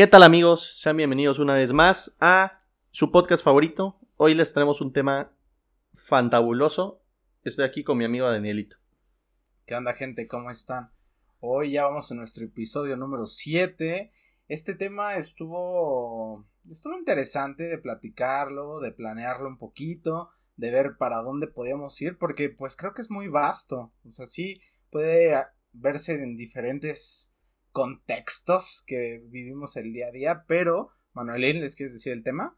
¿Qué tal amigos? Sean bienvenidos una vez más a su podcast favorito. Hoy les traemos un tema fantabuloso. Estoy aquí con mi amigo Danielito. ¿Qué onda gente? ¿Cómo están? Hoy ya vamos a nuestro episodio número 7. Este tema estuvo estuvo interesante de platicarlo, de planearlo un poquito, de ver para dónde podíamos ir, porque pues creo que es muy vasto. O sea, sí puede verse en diferentes contextos que vivimos el día a día, pero, Manuelín, ¿les quieres decir el tema?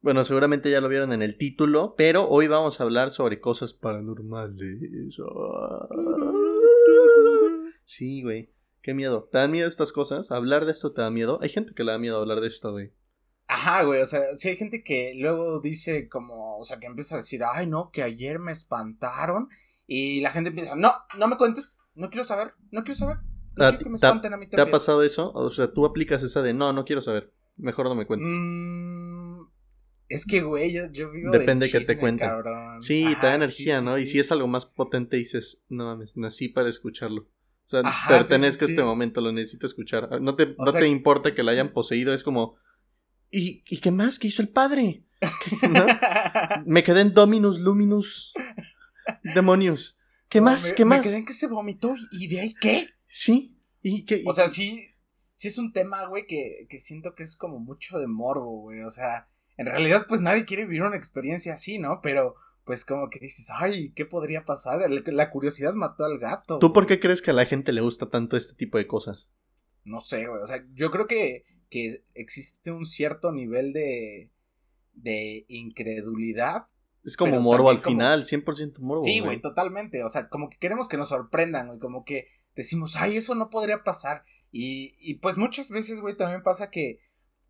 Bueno, seguramente ya lo vieron en el título, pero hoy vamos a hablar sobre cosas paranormales. Sí, güey. Qué miedo. ¿Te dan miedo estas cosas? ¿Hablar de esto te da miedo? Hay gente que le da miedo hablar de esto, güey. Ajá, güey, o sea, sí hay gente que luego dice como, o sea, que empieza a decir, ay, no, que ayer me espantaron. Y la gente empieza, no, no me cuentes, no quiero saber, no quiero saber. Ah, ¿Te ha pasado eso? O sea, tú aplicas esa de no, no quiero saber. Mejor no me cuentes. Mm, es que, güey, yo, vivo Depende de que te cuente. Sí, te da energía, ¿no? y si es algo más potente, dices, no mames, nací para escucharlo. O sea, pertenezco a este momento, lo necesito escuchar. Ah, no te, no te importa que la hayan poseído, es como. ¿Y, ¿y qué más? ¿Qué hizo el padre? me quedé en Dominus Luminus Demonios. ¿Qué más? ¿Qué más? Me quedé en que se vomitó y de ahí qué? Sí. ¿Y qué? O sea, sí, sí es un tema, güey, que, que siento que es como mucho de morbo, güey. O sea, en realidad, pues nadie quiere vivir una experiencia así, ¿no? Pero, pues como que dices, ay, ¿qué podría pasar? La curiosidad mató al gato. ¿Tú por qué crees que a la gente le gusta tanto este tipo de cosas? No sé, güey. O sea, yo creo que, que existe un cierto nivel de, de incredulidad. Es como morbo al final, 100% morbo. Sí, güey, totalmente. O sea, como que queremos que nos sorprendan, güey. Como que decimos, ay, eso no podría pasar. Y, y pues muchas veces, güey, también pasa que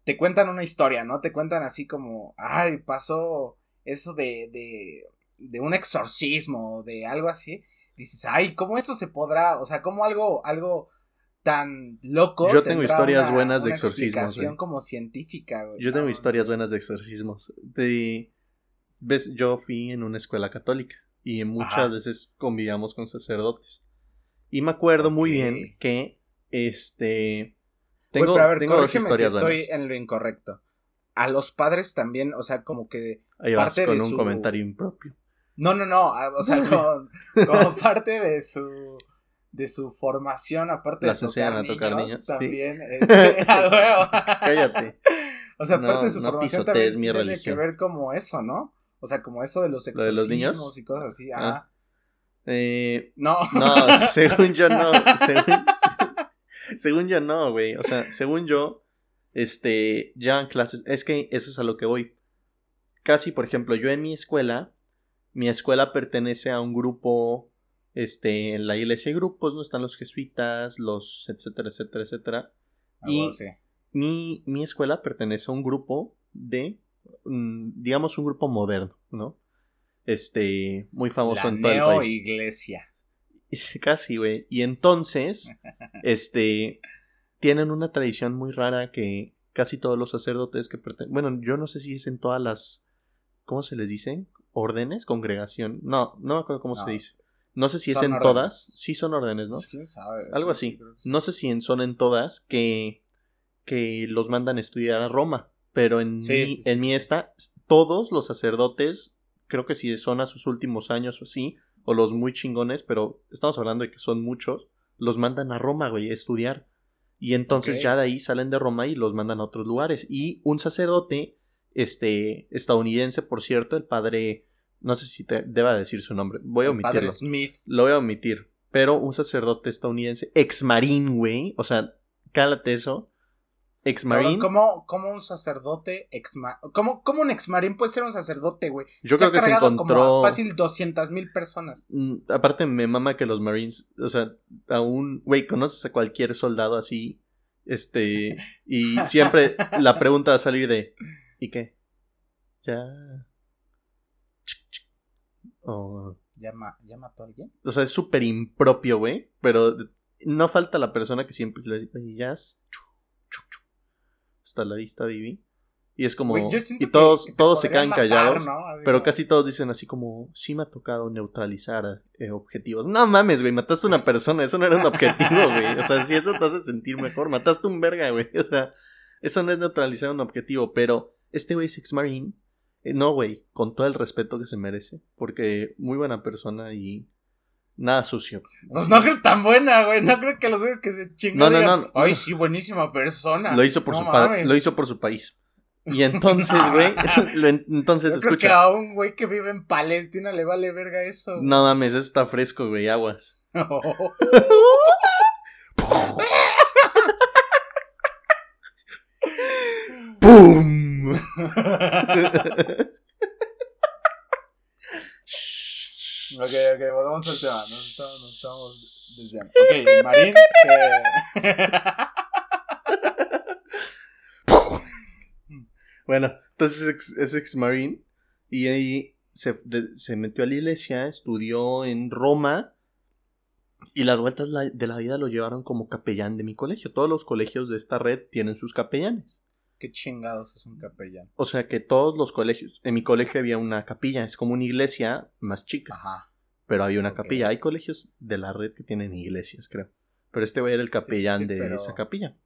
te cuentan una historia, ¿no? Te cuentan así como, ay, pasó eso de, de, de un exorcismo, de algo así. Dices, ay, ¿cómo eso se podrá? O sea, ¿cómo algo, algo tan loco? Yo tengo historias buenas de exorcismos. como científica, güey. Yo tengo historias buenas de exorcismos. De, ves, yo fui en una escuela católica y muchas veces convivíamos con sacerdotes. Y me acuerdo muy bien que este tengo, pero a ver, tengo dos historias si estoy en lo incorrecto. A los padres también, o sea, como que Ahí parte con un comentario impropio. No, no, no, o sea, como, parte de su de su formación, aparte de tocar, a tocar niños, también, este, Cállate. O sea, aparte de su formación también tiene que ver como eso, ¿no? O sea, como eso de los exorcismos de los niños? y cosas así. Ah. Eh, no. No, según yo no. Según, yo no, güey. O sea, según yo, este, ya en clases, es que eso es a lo que voy. Casi, por ejemplo, yo en mi escuela, mi escuela pertenece a un grupo, este, en la iglesia hay grupos, ¿no? Están los jesuitas, los, etcétera, etcétera, etcétera. Ah, y mi, mi escuela pertenece a un grupo de, mm, digamos, un grupo moderno, ¿no? Este, muy famoso en todo el país. iglesia. Casi, güey. Y entonces, este, tienen una tradición muy rara que casi todos los sacerdotes que pertenecen, bueno, yo no sé si es en todas las, ¿cómo se les dice? Órdenes, congregación. No, no me acuerdo cómo se dice. No sé si es en todas. Sí son órdenes, ¿no? ¿Quién sabe? Algo así. No sé si son en todas que, que los mandan a estudiar a Roma. Pero en mi, en mi esta, todos los sacerdotes creo que si son a sus últimos años o así, o los muy chingones, pero estamos hablando de que son muchos, los mandan a Roma, güey, a estudiar. Y entonces ya de ahí salen de Roma y los mandan a otros lugares. Y un sacerdote, este, estadounidense, por cierto, el padre, no sé si te deba decir su nombre, voy a omitirlo. Padre Smith. Lo voy a omitir. Pero un sacerdote estadounidense, ex marín, güey, o sea, cálate eso, Ex Marine. ¿Cómo, un sacerdote ex ¿Cómo, ¿Cómo, un ex Marine puede ser un sacerdote, güey? Yo creo que se encontró. fácil 200 mil personas. Mm, aparte, me mama que los Marines. O sea, aún. Güey, conoces a cualquier soldado así. Este. Y siempre la pregunta va a salir de. ¿Y qué? Ya. ¿Ya, mató a alguien? O sea, es súper impropio, güey. Pero no falta la persona que siempre le dice, ya hasta la vista, Vivi. Y es como. y todos, todos se quedan callados. Pero casi todos dicen así como. Sí me ha tocado neutralizar eh, objetivos. No mames, güey. Mataste a una persona. Eso no era un objetivo, güey. O sea, si eso te hace sentir mejor. Mataste un verga, güey. O sea. Eso no es neutralizar un objetivo, pero este güey es ex-marine. Eh, no, güey, con todo el respeto que se merece. Porque muy buena persona y nada sucio. Pues no creo tan buena, güey. No creo que los güeyes que se chingan. No, no, digan, no. Ay, sí, buenísima persona. Lo hizo por, No su, lo hizo por su país. Y entonces, güey, entonces Yo creo que a un güey que vive en Palestina le vale verga eso. güey. No mames, eso está fresco, güey, aguas. ¡Pum! Ok, ok, volvamos al tema. Nos estamos, nos estamos desviando. Ok, Marín. Bueno, entonces es ex, es ex-marine y ahí se, de- se metió a la iglesia, estudió en Roma y las vueltas de la vida lo llevaron como capellán de mi colegio. Todos los colegios de esta red tienen sus capellanes. Qué chingados es un capellán. O sea que todos los colegios, en mi colegio había una capilla, es como una iglesia más chica, Ajá. pero había una capilla. Hay colegios de la red que tienen iglesias, creo. Pero este güey era el capellán sí, de pero- esa capilla.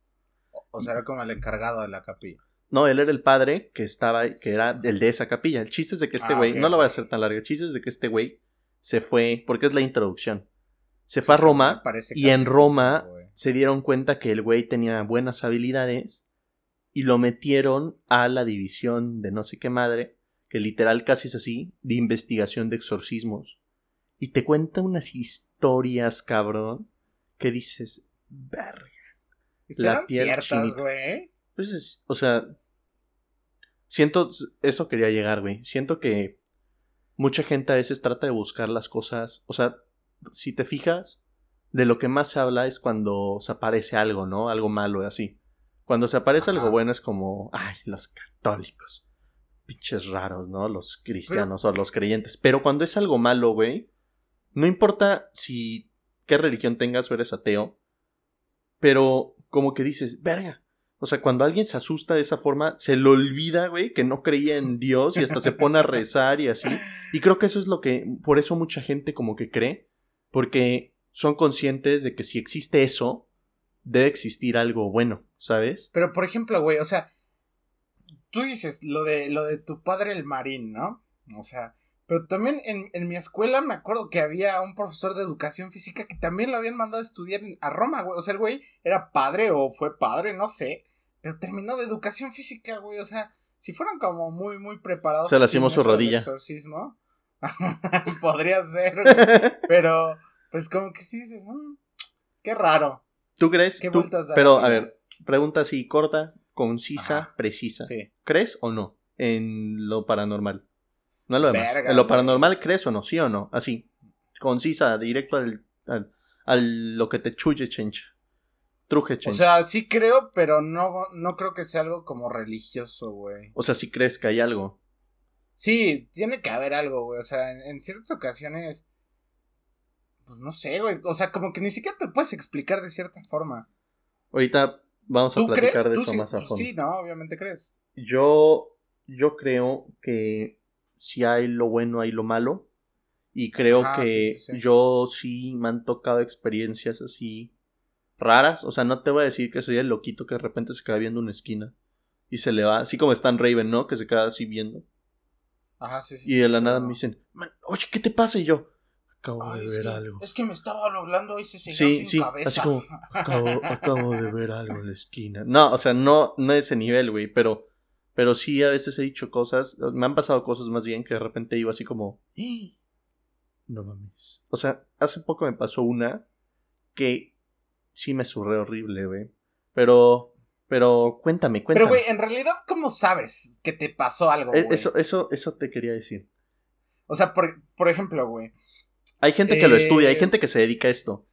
O, o sea, era como el encargado de la capilla. No, él era el padre que estaba, que era el de esa capilla. El chiste es de que este Ah, güey, no lo voy a hacer tan largo, el chiste es de que este güey se fue, porque es la introducción. Se fue a Roma y en Roma se dieron cuenta que el güey tenía buenas habilidades y lo metieron a la división de no sé qué madre, que literal casi es así, de investigación de exorcismos. Y te cuenta unas historias, cabrón, que dices, verga. ¿Y la piel ciertas, güey? Pues es, o sea, siento, eso quería llegar, güey. Siento que mucha gente a veces trata de buscar las cosas, o sea, si te fijas, de lo que más se habla es cuando se aparece algo, ¿no? Algo malo así. Cuando se aparece Ajá. algo bueno es como, ay, los católicos. Pinches raros, ¿no? Los cristianos o los creyentes. Pero cuando es algo malo, güey, no importa si qué religión tengas o eres ateo, pero como que dices, verga. O sea, cuando alguien se asusta de esa forma, se le olvida, güey, que no creía en Dios y hasta se pone a rezar y así. Y creo que eso es lo que, por eso mucha gente como que cree, porque son conscientes de que si existe eso, debe existir algo bueno, ¿sabes? Pero, por ejemplo, güey, o sea, tú dices lo de, lo de tu padre el marín, ¿no? O sea, pero también en, en mi escuela me acuerdo que había un profesor de educación física que también lo habían mandado a estudiar a Roma, güey. O sea, el güey era padre o fue padre, no sé. Pero terminó de educación física, güey. O sea, si fueran como muy, muy preparados. Se hacemos su rodilla. Exorcismo. Podría ser, güey. Pero, pues como que sí dices, "Mm, qué raro. ¿Tú crees? ¿Qué Tú- pero, a ver, pregunta así corta, concisa, Ajá. precisa. Sí. ¿Crees o no en lo paranormal? No lo demás. Verga, en lo paranormal, ¿crees o no? ¿Sí o no? Así. Concisa, directo al, al, al lo que te chuye, chencha. Truje, O chencha. sea, sí creo, pero no, no creo que sea algo como religioso, güey. O sea, si crees que hay algo. Sí, tiene que haber algo, güey. O sea, en, en ciertas ocasiones. Pues no sé, güey. O sea, como que ni siquiera te puedes explicar de cierta forma. Ahorita vamos a ¿Tú crees? platicar de ¿Tú eso sí, más a fondo. sí, no, obviamente crees. Yo, yo creo que si hay lo bueno, hay lo malo. Y creo Ajá, que sí, sí, sí. yo sí me han tocado experiencias así raras. O sea, no te voy a decir que soy el loquito que de repente se queda viendo una esquina. Y se le va, así como Stan Raven, ¿no? Que se queda así viendo. Ajá, sí, sí. Y de la nada me dicen, "Man, oye, ¿qué te pasa? Y yo, acabo Ay, de ver algo. es que me estaba hablando ese señor Sí, sin sí, cabeza. así como, acabo, acabo de ver algo en la esquina. No, o sea, no, no ese nivel, güey, pero, pero sí a veces he dicho cosas, me han pasado cosas más bien que de repente digo así como, "Ah, no mames. O sea, hace poco me pasó una que sí me surré horrible, güey. Pero, pero cuéntame, cuéntame. Pero, güey, en realidad, ¿cómo sabes que te pasó algo, E- güey? eso, eso, eso te quería decir. O sea, por, por ejemplo, güey. Hay gente que lo estudia, hay Eh, gente que se dedica a esto.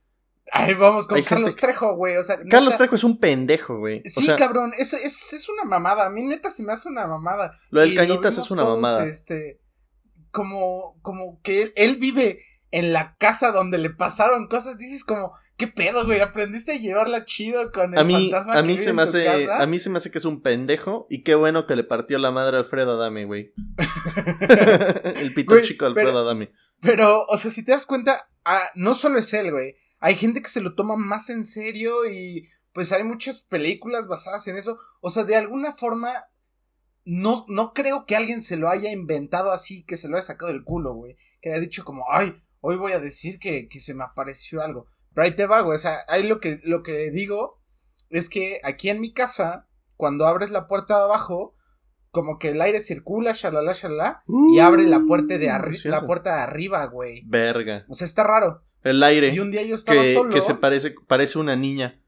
Ay, vamos con Hay Carlos que- Trejo, güey. O sea, Carlos Trejo es un pendejo, güey. Sí, o sea, cabrón, eso es, es una mamada. A mí neta se me hace una mamada. lo del Y Cañitas es una todos, mamada. Este, como, como que él, él vive en la casa donde le pasaron cosas. Dices como, ¿qué pedo, güey? ¿Aprendiste a llevarla chido con el A mí, fantasma a que mí vive se me hace, casa? a mí se me hace que es un pendejo y qué bueno que le partió la madre a Alfredo Adame, güey. El pito Güey, chico Alfredo pero- Adame. Pero, o sea, si te das cuenta, ah, no solo es él, güey. Hay gente que se lo toma más en serio y pues hay muchas películas basadas en eso. O sea, de alguna forma, no, no creo que alguien se lo haya inventado así, que se lo haya sacado del culo, güey. Que haya dicho como, ay, hoy voy a decir que, que se me apareció algo. Pero ahí te va, güey. O sea, ahí lo que, lo que digo es que aquí en mi casa, cuando abres la puerta de abajo, como que el aire circula, shalala, shalala, y abre la puerta de arriba, la puerta de arriba, güey. Verga. O sea, está raro. El aire. Y un día yo estaba que, solo. Que se parece, parece una niña.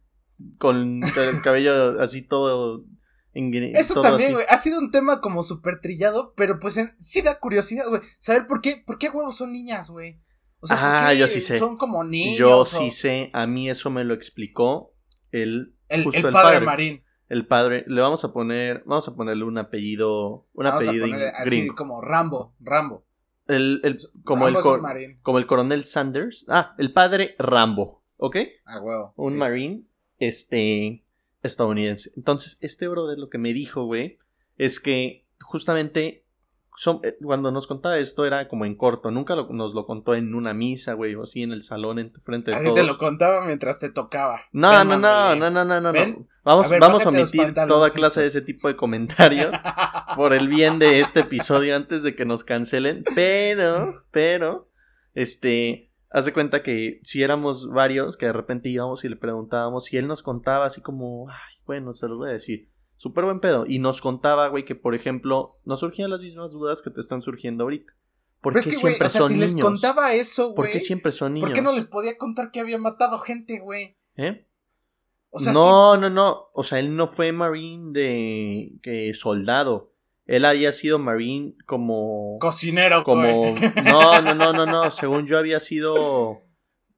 Con el cabello así todo. Eso todo también, güey. Ha sido un tema como súper trillado, pero pues en, sí da curiosidad, güey. Saber por qué, por qué huevos son niñas, güey. O sea, ah, ¿por qué yo sí sé. son como niños. Yo o- sí sé. A mí eso me lo explicó el. El, justo el padre, Marín. El padre. Le vamos a poner. Vamos a ponerle un apellido. Un Vamos a apellido ponerle así como Rambo, Rambo. El, el- como, el Rambo como el coronel Sanders. Ah, el padre Rambo. ¿Ok? Ah, huevo. un sí. marine este estadounidense. Entonces, este brother lo que me dijo, güey, es que justamente son- eh, cuando nos contaba esto era como en corto, nunca lo- nos lo contó en una misa, güey, o así en el salón en frente de Así todos. te lo contaba mientras te tocaba. no, Ven, no, no, no, no, no, no. Vamos, A ver, vamos a omitir toda clase de ese tipo de comentarios por el bien de este episodio antes de que nos cancelen. Pero, pero, este, haz de cuenta que si éramos varios, que de repente íbamos y le preguntábamos, y él nos contaba así como, ay, bueno, se los voy a decir. Súper buen pedo. Y nos contaba, güey, que por ejemplo, nos surgían las mismas dudas que te están surgiendo ahorita. ¿Por qué es que, güey, siempre o sea, son si niños? les contaba eso, güey. ¿Por qué siempre son niños? ¿Por qué no les podía contar que había matado gente, güey? ¿Eh? O sea, no, no, no. O sea, él no fue marine de que soldado. Él había sido marine como cocinero, como no, no, no, no, no. Según yo había sido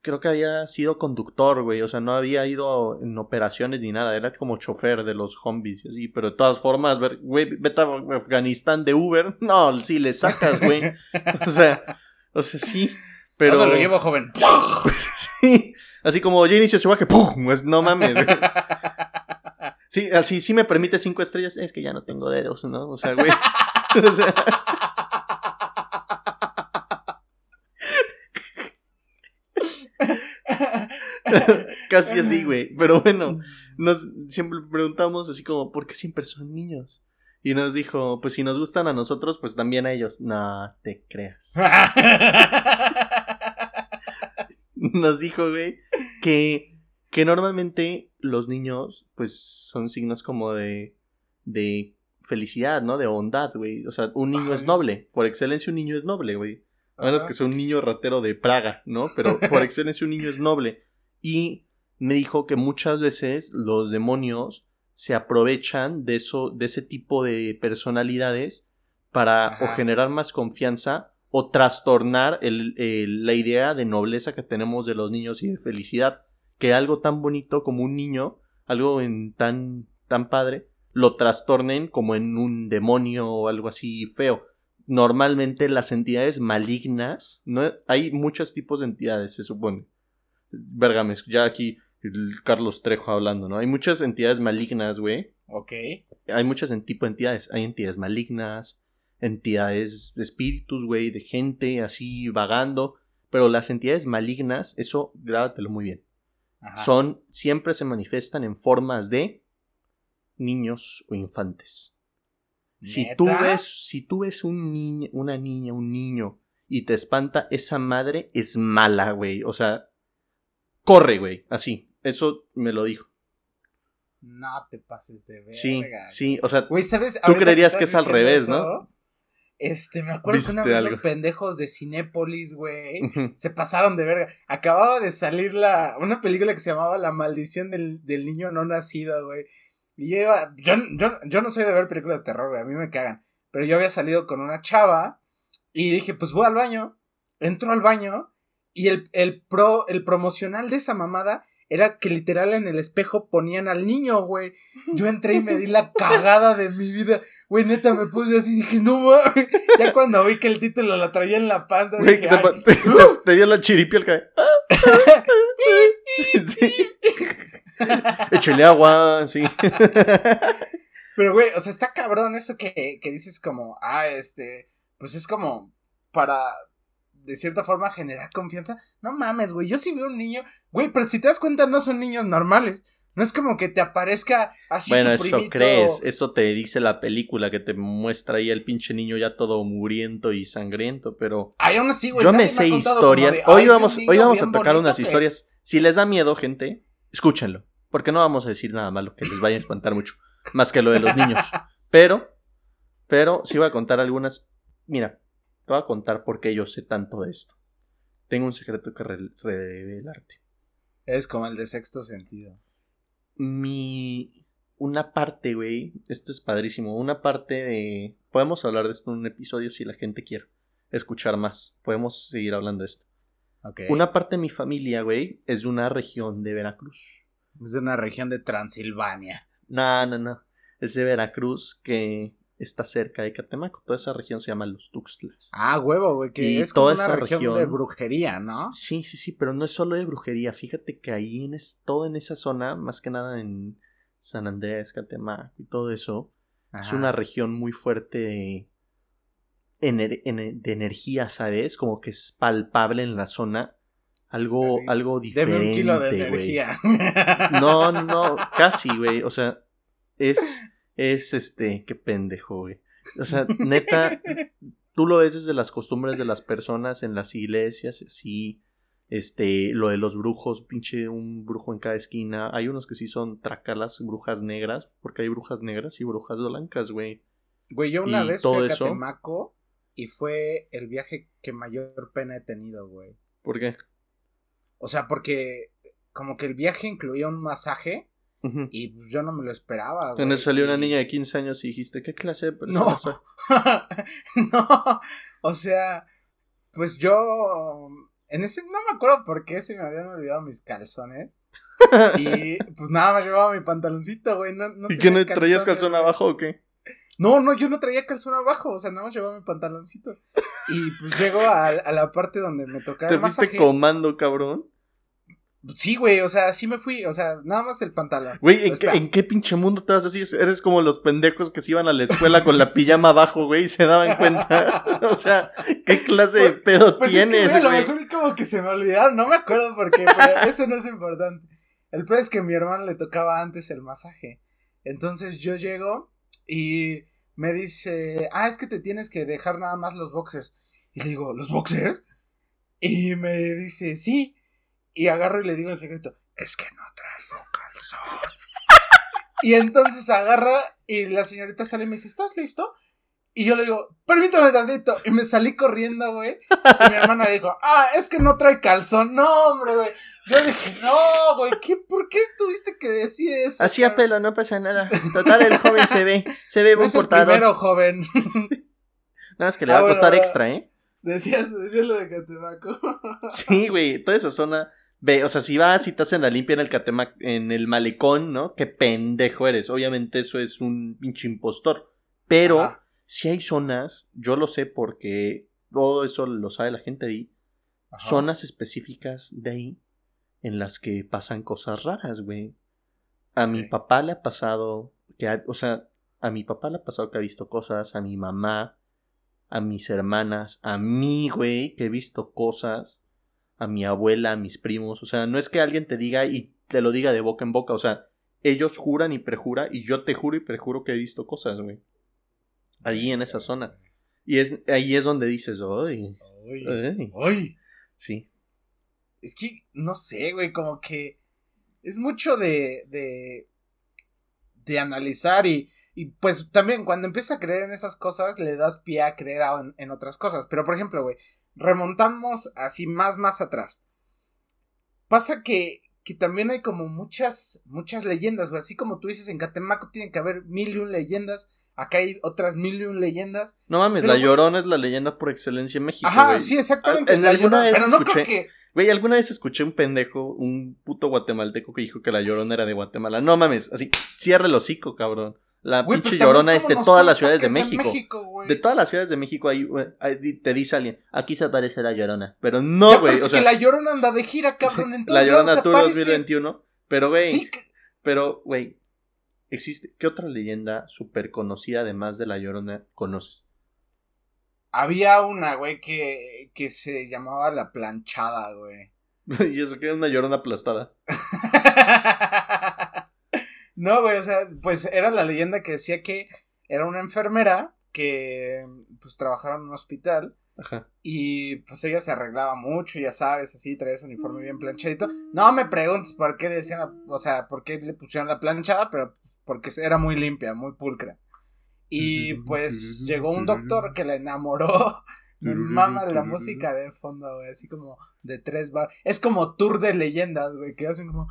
creo que había sido conductor, güey. O sea, no había ido en operaciones ni nada. Era como chofer de los zombies y así. Pero de todas formas, ver, güey, vete a Afganistán de Uber. No, sí le sacas, güey. O sea, o sea, sí. Pero ¿Dónde lo llevo, joven? sí. Así como ya inició su viaje, ¡pum! Pues, no mames. güey. Sí, así sí me permite cinco estrellas. Es que ya no tengo dedos, ¿no? O sea, güey. O sea, casi así, güey. Pero bueno, nos siempre preguntamos así como, ¿por qué siempre son niños? Y nos dijo, pues si nos gustan a nosotros, pues también a ellos. No te creas. Nos dijo, güey, que, que normalmente los niños, pues son signos como de, de felicidad, ¿no? De bondad, güey. O sea, un niño Ajá. es noble. Por excelencia, un niño es noble, güey. A menos que sea un niño ratero de Praga, ¿no? Pero por excelencia un niño es noble. Y me dijo que muchas veces los demonios se aprovechan de eso, de ese tipo de personalidades para o generar más confianza o trastornar el- el- la idea de nobleza que tenemos de los niños y de felicidad. Que algo tan bonito como un niño, algo en tan, tan padre, lo trastornen como en un demonio o algo así feo normalmente las entidades malignas, ¿no? Hay muchos tipos de entidades, se supone. Vergames, ya aquí Carlos Trejo hablando, ¿no? Hay muchas entidades malignas, güey. ok. Hay muchas en tipo de entidades. Hay entidades malignas, entidades de espíritus, güey, de gente así vagando. Pero las entidades malignas, eso grábatelo muy bien. Ajá. Son, siempre se manifiestan en formas de niños o infantes. Si tú ves, si tú ves un niño, una niña, un niño y te espanta, esa madre es mala, güey. O sea, corre, güey. Así. Eso me lo dijo. No te pases de verga. Sí, sí. O sea, Güey, ¿sabes? Tú creerías que es al revés, eso, ¿no? Este, me acuerdo que una vez los pendejos de Cinépolis, güey, se pasaron de verga. Acababa de salir la una película que se llamaba La maldición del, del niño no nacido, güey. Y yo iba, yo, yo, yo no soy de ver películas de terror, güey, a mí me cagan. Pero yo había salido con una chava y dije, pues voy al baño. Entro al baño y el, el pro, el promocional de esa mamada era que literal en el espejo ponían al niño, güey. Yo entré y me di la cagada de mi vida. Güey, neta, me puse así y dije, no mames. Ya cuando vi que el título lo traía en la panza, Güey, dije, te, te- te- te dio la chiripia al cabello. Sí, sí. Échale agua, sí. Pero, güey, o sea, está cabrón eso que, que dices como, ah, este, pues es como para, de cierta forma, generar confianza. No mames, güey, yo sí veo un niño, güey, pero si te das cuenta, no son niños normales. No es como que te aparezca así Bueno, tu eso crees, eso te dice la película que te muestra ahí el pinche niño ya todo muriento y sangriento, pero Ay, aún así, güey. yo me sé historias. de, Hoy "Ay, vamos, hoy vamos a tocar unas que-". historias. Si les da miedo, gente, escúchenlo, porque no vamos a decir nada malo que les vaya a espantar mucho, más que lo de los niños. Pero, pero sí voy a contar algunas. Mira, te voy a contar por qué yo sé tanto de esto. Tengo un secreto que re- revelarte. Es como el de sexto sentido. mi una parte, güey, esto es padrísimo, una parte de podemos hablar de esto en un episodio si la gente quiere escuchar más. Podemos seguir hablando de esto. Ok. Una parte de mi familia, güey, es de una región de Veracruz. Es de una región de Transilvania. No, no, no. Es de Veracruz que está cerca de Catemaco. Toda esa región se llama Los Tuxtlas. Ah, huevo, güey, que Y es como toda una esa región, región- de brujería, ¿no? Sí, sí, sí, pero no es solo de brujería. Fíjate que ahí en es, todo en esa zona, más que nada en San Andrés, Catemaco y todo eso, Es una región muy fuerte de, ener- ener- de energía, ¿sabes? Como que es palpable en la zona. Algo, Así, algo Deme diferente, un kilo de energía. No, no, no, casi, güey. O sea, es, es este, qué pendejo, güey. O sea, neta, tú lo ves desde las costumbres de las personas en las iglesias, así. Este, lo de los brujos, pinche un brujo en cada esquina. Hay unos que sí son tracalas, brujas negras, porque hay brujas negras y brujas blancas, güey. Güey, yo una Y vez todo fui a eso. Catemaco y fue el viaje que mayor pena he tenido, güey. ¿Por qué? O sea, porque como que el viaje incluía un masaje Y pues yo no me lo esperaba. En eso salió una niña de 15 años y dijiste, ¿qué clase de No. persona soy? no, o sea, pues yo en ese no me acuerdo por qué se me habían olvidado mis calzones. Y pues nada más llevaba mi pantaloncito, güey. No, no ¿Y qué no traías calzón güey. abajo o qué? No, no, yo no traía calzón abajo, o sea, nada más llevaba mi pantaloncito. Y pues llego a, a la parte donde me tocaba ¿Te el fuiste masaje. comando, cabrón? Sí, güey, o sea, sí me fui, o sea, nada más el pantalón. Güey, ¿en, Pues, qué, espera. en qué pinche mundo te vas así? Eres como los pendejos que se iban a la escuela con la pijama abajo, güey, y se daban cuenta. o sea, ¿qué clase de pedo Pues es que, tienes, güey, a lo mejor como que se me olvidaron, no me acuerdo por qué, pero eso no es importante. El peor es que a mi hermano le tocaba antes el masaje. Entonces yo llego y me dice, ah, es que te tienes que dejar nada más los boxers. Y le digo, ¿los boxers? Y me dice, sí. Y agarro y le digo en secreto, es que no traigo calzón. y entonces agarra y la señorita sale y me dice, ¿estás listo? Y yo le digo, permítame tantito. Y me salí corriendo, güey. Y mi hermana dijo, ah, es que no trae calzón. No, hombre, güey. Yo dije, no, güey, ¿qué, ¿por qué tuviste que decir eso? Así a pelo, no pasa nada. Total, el joven se ve, se ve No buen es el primero, joven. Nada más que le Ah, va a costar extra, ¿eh? Decías, decías lo de Catemaco. Sí, güey, toda esa zona. Ve, o sea, si vas y te hacen la limpia en el catema, en el malecón, ¿no? Qué pendejo eres. Obviamente eso es un pinche impostor. Pero Ajá. si hay zonas, yo lo sé porque todo eso lo sabe la gente de ahí, Ajá. zonas específicas de ahí en las que pasan cosas raras, güey. A mi papá le ha pasado que, ha- o sea, a mi papá le ha pasado que ha visto cosas, a mi mamá, a mis hermanas, a mí, güey, que he visto cosas, a mi abuela, a mis primos, o sea, no es que alguien te diga y te lo diga de boca en boca, o sea, ellos juran y perjura y yo te juro y perjuro que he visto cosas, güey. Allí en esa zona. Y es ahí es donde dices, "Ay, Ay, ay". ay. Sí. Es que, no sé, güey, como que es mucho de, de, de analizar y, y pues también cuando empiezas a creer en esas cosas le das pie a creer a- en, en otras cosas. Pero por ejemplo, güey, remontamos así más, más atrás. Pasa que, que también hay como muchas, muchas leyendas, güey. Así como tú dices, en Catemaco tiene que haber mil y un leyendas. Acá hay otras mil y un leyendas. No mames, Pero, la güey- Llorona es la leyenda por excelencia en México, Ajá, güey. sí, exactamente. En la alguna vez pero no escuché- creo que. Güey, alguna vez escuché un pendejo, un puto guatemalteco que dijo que la Llorona era de Guatemala. No mames, así, cierra el hocico, cabrón. La pinche Llorona es de todas las ciudades de México. México. De todas las ciudades de México hay, hay- te dice alguien, aquí se aparece la Llorona. Pero no, güey, o sea, que la Llorona anda de gira, cabrón. En la Llorona Tour aparece. 2021. Pero, güey, Sí, pero, güey, existe, ¿qué otra leyenda súper conocida además de la Llorona conoces? había una, güey, que, que se llamaba la planchada, güey. y eso que era una Llorona aplastada. No, güey, o sea, pues era la leyenda que decía que era una enfermera que pues trabajaba en un hospital. Ajá. Y pues ella se arreglaba mucho, ya sabes, así, traía su uniforme bien planchadito. No me preguntes por qué le decían, la- o sea, por qué le pusieron la planchada, pero pues, porque era muy limpia, muy pulcra. Y pues llegó un doctor que la enamoró. Me mama la música de fondo, güey, así como de tres bar. Es como tour de leyendas, güey, que hacen como.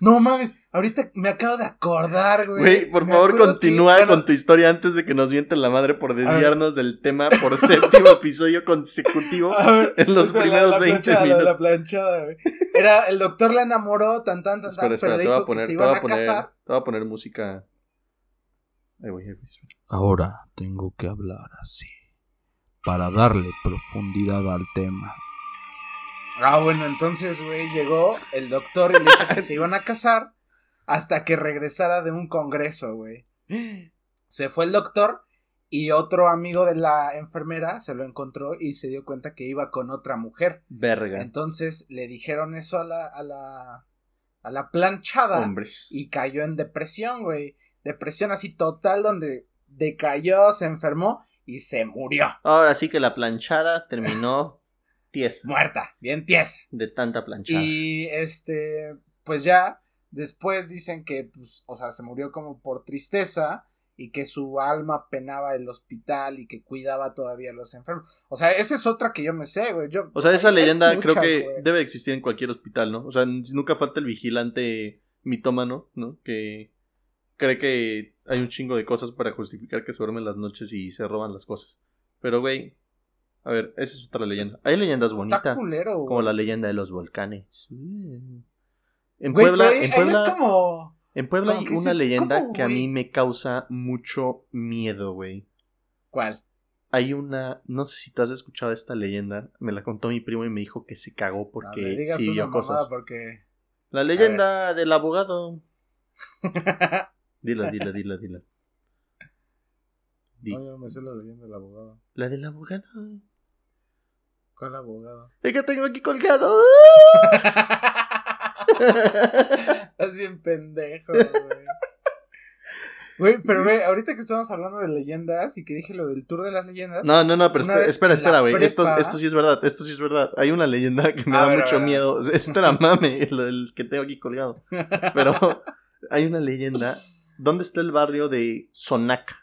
No mames, ahorita me acabo de acordar, güey. Güey, por Me favor, que- continúa bueno, con tu historia antes de que nos vienten la madre por desviarnos del tema por séptimo episodio consecutivo ver, en los espera, primeros la 20 planchada, la- La minutos. planchada, güey. Era, el doctor la enamoró, tan, tan, tan, Espera, tan, espera, pero te le voy a dijo que poner, se te iban voy a a poner, casar. te voy a poner música. Ahí voy, ahí voy, espera. Ahora tengo que hablar así para darle profundidad al tema. Ah, bueno, entonces, güey, llegó el doctor y le dijo que se iban a casar hasta que regresara de un congreso, güey. Se fue el doctor y otro amigo de la enfermera se lo encontró y se dio cuenta que iba con otra mujer. Verga. Entonces le dijeron eso a la, a la, a la planchada Hombres. y cayó en depresión, güey. Depresión así total donde decayó, se enfermó y se murió. Ahora sí que la planchada terminó tiesa. Muerta, bien tiesa. De tanta planchada. Y este, pues ya, después dicen que, pues, o sea, se murió como por tristeza y que su alma penaba el hospital y que cuidaba todavía a los enfermos. O sea, esa es otra que yo me sé, güey. Yo, O sea, esa leyenda muchas, creo que güey. debe existir en cualquier hospital, ¿no? O sea, nunca falta el vigilante mitómano, ¿no? Que cree que hay un chingo de cosas para justificar que se duermen las noches y se roban las cosas. Pero, güey, a ver, esa es otra leyenda. Hay leyendas bonitas, culero, como la leyenda de los volcanes. Mm. En Güey, Puebla, en Puebla, es como... en Puebla hay una leyenda ¿cómo, que a mí me causa mucho miedo, güey. ¿Cuál? Hay una, no sé si tú has escuchado esta leyenda, me la contó mi primo y me dijo que se cagó No porque digas sí vio cosas. porque... La leyenda del abogado. Dila, dila, dila, dila. Di. No, yo no me sé la leyenda del abogado. La del abogado. ¿Cuál abogado? El que tengo aquí colgado. Estás bien pendejo, güey. Güey, pero güey, ahorita que estamos hablando de leyendas y que dije lo del tour de las leyendas. No, no, no, pero espera, espera, güey. Esto, esto sí es verdad, esto sí es verdad. Hay una leyenda que me A da ver, mucho ver. miedo. Esto era mame, lo del que tengo aquí colgado. Pero hay una leyenda. ¿Dónde está el barrio de Sonaca?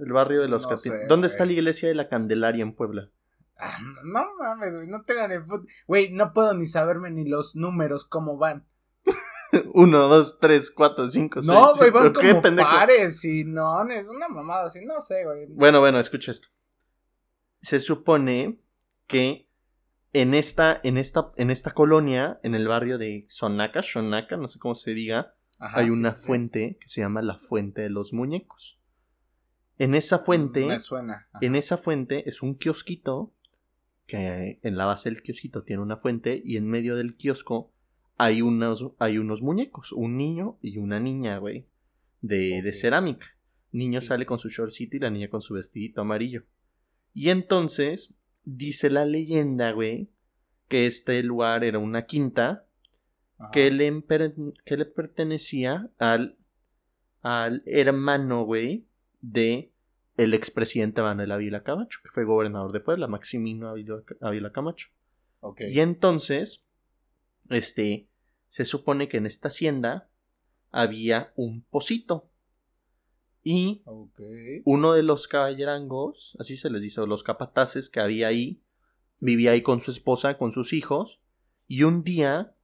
El barrio de los No sé, ¿Dónde está la iglesia de la Candelaria en Puebla? Ah, no mames, güey, no tengo ni put- Güey, no puedo ni saberme ni los números cómo van. Uno, dos, tres, cuatro, cinco, seis. No, güey, van ¿Pero qué como pendejo? pares y no, es una mamada así, no sé, güey. Bueno, bueno, escucha esto. Se supone que en esta, en esta, en esta colonia, en el barrio de Sonaca, Sonaca, no sé cómo se diga, Ajá, hay sí, una sí. fuente que se llama la fuente de los muñecos. En esa fuente, Me suena. Ajá. en esa fuente es un kiosquito que en la base del kiosquito tiene una fuente y en medio del kiosco hay unos, hay unos muñecos, un niño y una niña, güey, de, de Ok. cerámica. Niño Sí, sale sí. con su shortcito y la niña con su vestidito amarillo. Y entonces dice la leyenda, güey, que este lugar era una quinta Ajá. que le, que le pertenecía al, al hermano, güey, de el expresidente Manuel Ávila Camacho, que fue gobernador de Puebla, Maximino Ávila, Camacho. Y entonces, este, se supone que en esta hacienda había un pocito. Y uno de los caballerangos, así se les dice, los capataces que había ahí, vivía ahí con su esposa, con sus hijos, y un día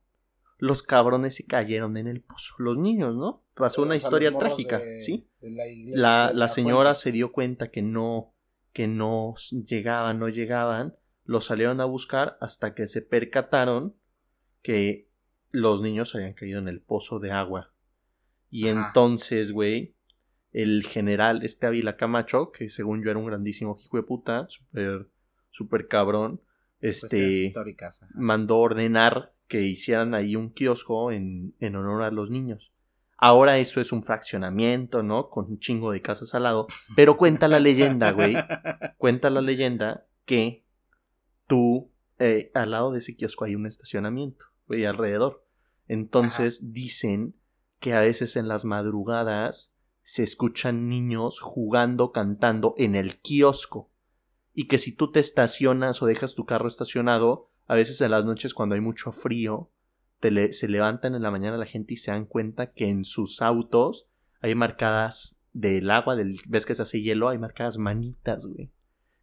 los cabrones se cayeron en el pozo, los niños, ¿no? Pasó una historia trágica, de- ¿sí? de la, La, señora fuente. se dio cuenta que no, que no llegaban, no llegaban, los salieron a buscar hasta que se percataron que los niños habían caído en el pozo de agua. Y Ajá. entonces, güey, el general, este Ávila Camacho, que según yo era un grandísimo hijo de puta, súper, súper cabrón, este, históricas. ajá. mandó ordenar que hicieran ahí un kiosco en, en honor a los niños. Ahora eso es un fraccionamiento, ¿no? Con un chingo de casas al lado. Pero cuenta la leyenda, güey. Cuenta la leyenda que tú, eh, al lado de ese kiosco hay un estacionamiento, güey, alrededor. Entonces dicen que a veces en las madrugadas se escuchan niños jugando, cantando en el kiosco. Y que si tú te estacionas o dejas tu carro estacionado, a veces en las noches cuando hay mucho frío, se levantan en la mañana la gente y se dan cuenta que en sus autos hay marcadas del agua, del, ves que se hace hielo, hay marcadas manitas, güey.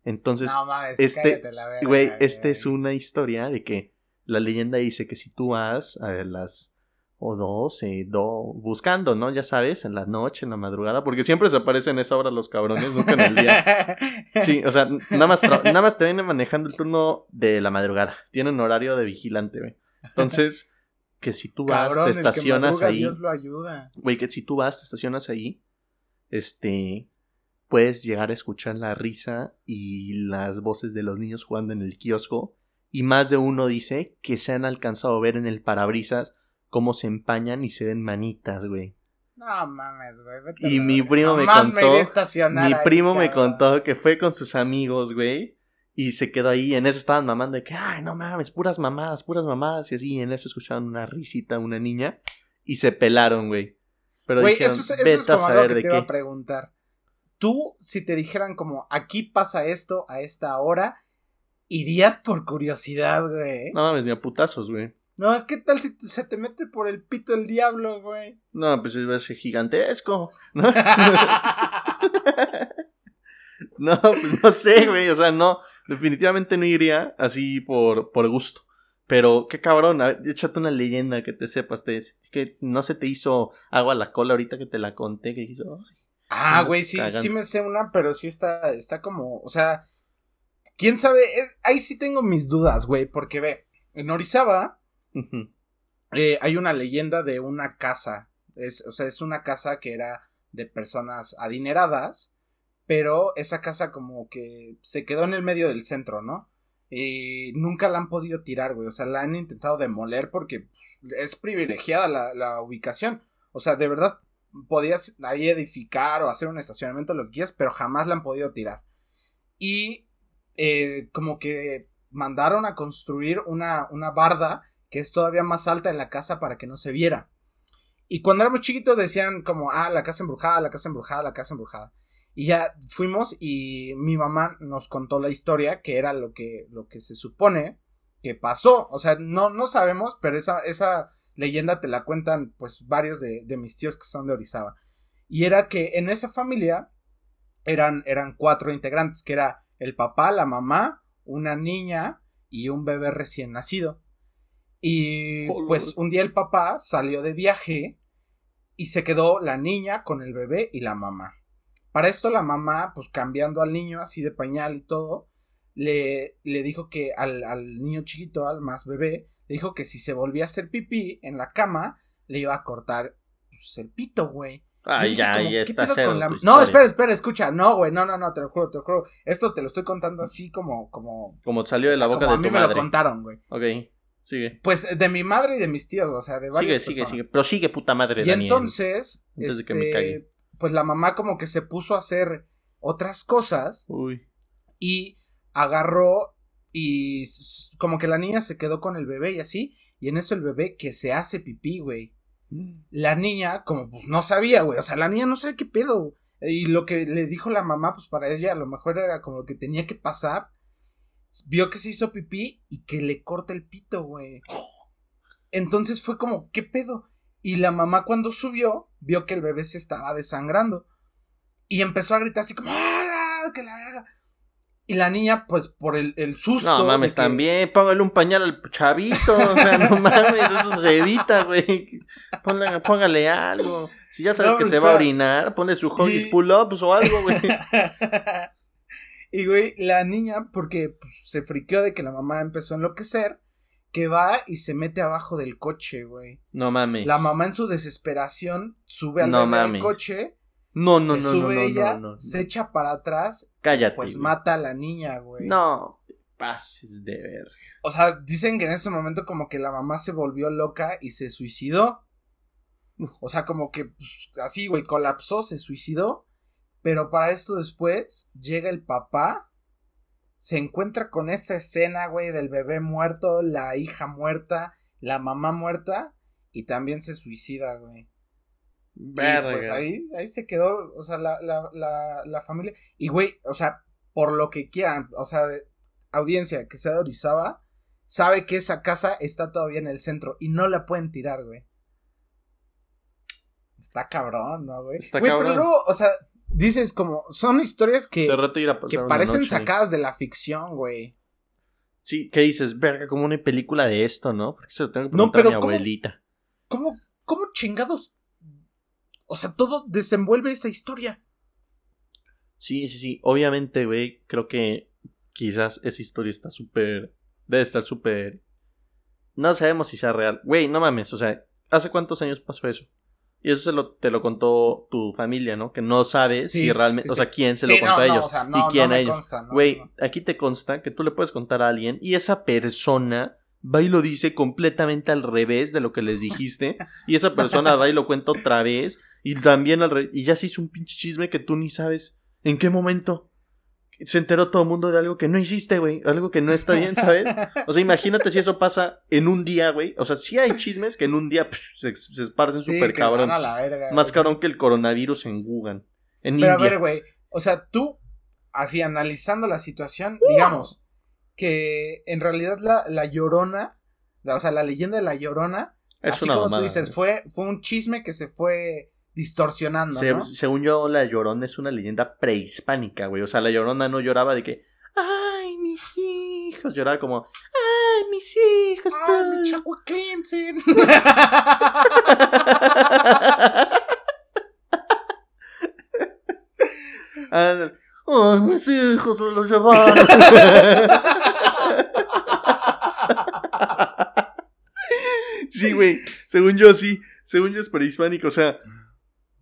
Entonces, este, güey, esta es una historia de que la leyenda dice que si tú vas a las o doce, do, buscando, ¿no? Ya sabes, en la noche, en la madrugada, porque siempre se aparecen a esa hora los cabrones, nunca en el día. Sí, o sea, nada más, nada más te vienen manejando el turno de la madrugada. Tienen horario de vigilante, güey. Entonces, que si tú vas, te estacionas ahí. Dios lo ayuda. Güey, que si tú vas, te estacionas ahí, este, puedes llegar a escuchar la risa y las voces de los niños jugando en el kiosco. Y más de uno dice que se han alcanzado a ver en el parabrisas cómo se empañan y se ven manitas, güey. No mames, güey. Y mi primo me contó. mi primo me contó que fue con sus amigos, güey. Y se quedó ahí, en eso estaban mamando de que, ay, no mames, puras mamadas, puras mamadas. Y así, en eso escuchaban una risita, una niña. Y se pelaron, güey. Pero güey, eso, es, eso como algo que te iba a preguntar. Tú, si te dijeran como, aquí pasa esto a esta hora, irías por curiosidad, güey. No mames, ni a putazos, güey. No, es que tal si se te mete por el pito el diablo, güey. No, pues es gigantesco. ¿no? no, pues no sé, güey. O sea, no, definitivamente no iría así por, por gusto. Pero qué cabrón, échate una leyenda que te sepas, te, que no se te hizo agua a la cola ahorita que te la conté, que hizo. ah, güey, sí, sí me sé una, pero sí está, está como, o sea, quién sabe, ahí sí tengo mis dudas, güey, porque ve, en Orizaba eh, hay una leyenda de una casa. Es, o sea, es una casa que era de personas adineradas. Pero esa casa como que se quedó en el medio del centro, ¿no? Y nunca la han podido tirar, güey. O sea, la han intentado demoler porque es privilegiada la, ubicación. O sea, de verdad podías ahí edificar o hacer un estacionamiento, lo que quieras, pero jamás la han podido tirar. Y eh, como que mandaron a construir una, una barda que es todavía más alta en la casa para que no se viera. Y cuando éramos chiquitos decían como, ah, la casa embrujada, la casa embrujada, la casa embrujada. Y ya fuimos y mi mamá nos contó la historia, que era lo que, lo que se supone que pasó. O sea, no, no sabemos, pero esa, esa leyenda te la cuentan pues varios de, mis tíos que son de Orizaba. Y era que en esa familia eran, eran cuatro integrantes, que era el papá, la mamá, una niña y un bebé recién nacido. Y pues un día el papá salió de viaje y se quedó la niña con el bebé y la mamá. Para esto la mamá, pues cambiando al niño así de pañal y todo, le, le dijo que al, al, niño chiquito, al más bebé, le dijo que si se volvía a hacer pipí en la cama, le iba a cortar pues, el pito, güey. Ay, ya, ya está cero No, espera, espera, escucha. No, güey, no, no, no, te lo juro, te lo juro. Esto te lo estoy contando así como, como. Como salió de la boca de tu madre. A mí me lo contaron, güey. Ok. Sigue. Pues de mi madre y de mis tíos, o sea, de varias Sigue, sigue, sigue. Pero sigue, puta madre, Y entonces, este, pues la mamá como que se puso a hacer otras cosas. Uy. Y agarró y como que la niña se quedó con el bebé y así. Y en eso el bebé que se hace pipí, güey. Mm. La niña, como pues no sabía, güey. O sea, la niña no sabe qué pedo. Y lo que le dijo la mamá, pues para ella a lo mejor era como lo que tenía que pasar vio que se hizo pipí y que le corta el pito, güey. Entonces fue como, ¿qué pedo? Y la mamá cuando subió, vio que el bebé se estaba desangrando. Y empezó a gritar así como, ¡ah! ¡Que la verga! Y la niña, pues por el, el susto. No mames, también, póngale un pañal al chavito. O sea, no mames, eso se evita, güey. Póngale, algo. Si ya sabes que se va a orinar, ponle su hoggies pull-ups o algo, güey. Y, güey, la niña, porque pues, se friqueó de que la mamá empezó a enloquecer, que va y se mete abajo del coche, güey. No mames. La mamá en su desesperación sube al, coche. No, no, se no, sube no, ella, no, se echa para atrás. Cállate. Pues mata a la niña, güey. No, pases de verga. O sea, dicen que en ese momento como que la mamá se volvió loca y se suicidó. O sea, como que pues, así, güey, colapsó, se suicidó. Pero para esto después llega el papá, se encuentra con esa escena, güey, del bebé muerto, la hija muerta, la mamá muerta, y también se suicida, güey. Y Verga. pues ahí, ahí se quedó, o sea, la, la, la, la familia. Y güey, o sea, por lo que quieran, o sea, audiencia que sea de Orizaba, sabe que esa casa está todavía en el centro y no la pueden tirar, güey. Está cabrón, ¿no, güey? Está Güey, cabrón. pero luego, o sea, dices como, son historias que, De rato ir a pasar que parecen noche. sacadas de la ficción, güey. Sí, ¿qué dices? Verga, como una película de esto, ¿no? Porque se lo tengo que No, preguntar a pero mi abuelita. ¿Cómo, cómo chingados? O sea, todo desenvuelve esa historia. Sí, sí, sí. Obviamente, güey, creo que quizás esa historia está súper... Debe estar súper... No sabemos si sea real. Güey, no mames, o sea, ¿hace cuántos años pasó eso? Y eso se lo, te lo contó tu familia, ¿no? Que no sabes Sí, si realmente... sí, o sea, quién se Sí, lo contó no, a no, ellos. o sea, no- y quién a ellos. Güey, aquí te consta que tú le puedes contar a alguien y esa persona va y lo dice completamente al revés de lo que les dijiste. y esa persona va y lo cuenta otra vez. Y también al revés. Y ya se hizo un pinche chisme que tú ni sabes en qué momento se enteró todo el mundo de algo que no hiciste, güey. Algo que no está bien, ¿sabes? O sea, imagínate si eso pasa en un día, güey. O sea, sí hay chismes que en un día psh, se, se esparcen súper cabrón. van a la verga, Más cabrón que el coronavirus en Wuhan. En Pero a ver, güey, o sea, tú, así analizando la situación, Uh. digamos que en realidad la, la llorona, la- o sea, la leyenda de la llorona, es así una como mamada, tú dices, fue, fue un chisme que se fue distorsionando, Se- ¿no? Según yo, la llorona es una leyenda prehispánica, güey. O sea, la llorona no lloraba de que, ay, mis hijos. Lloraba como, ay, mis hijos. ¡Ay, mi tal". Chacua Clemson! Ay, mis hijos se los llevaron. sí, güey. Según yo, sí. Según yo es prehispánico. O sea,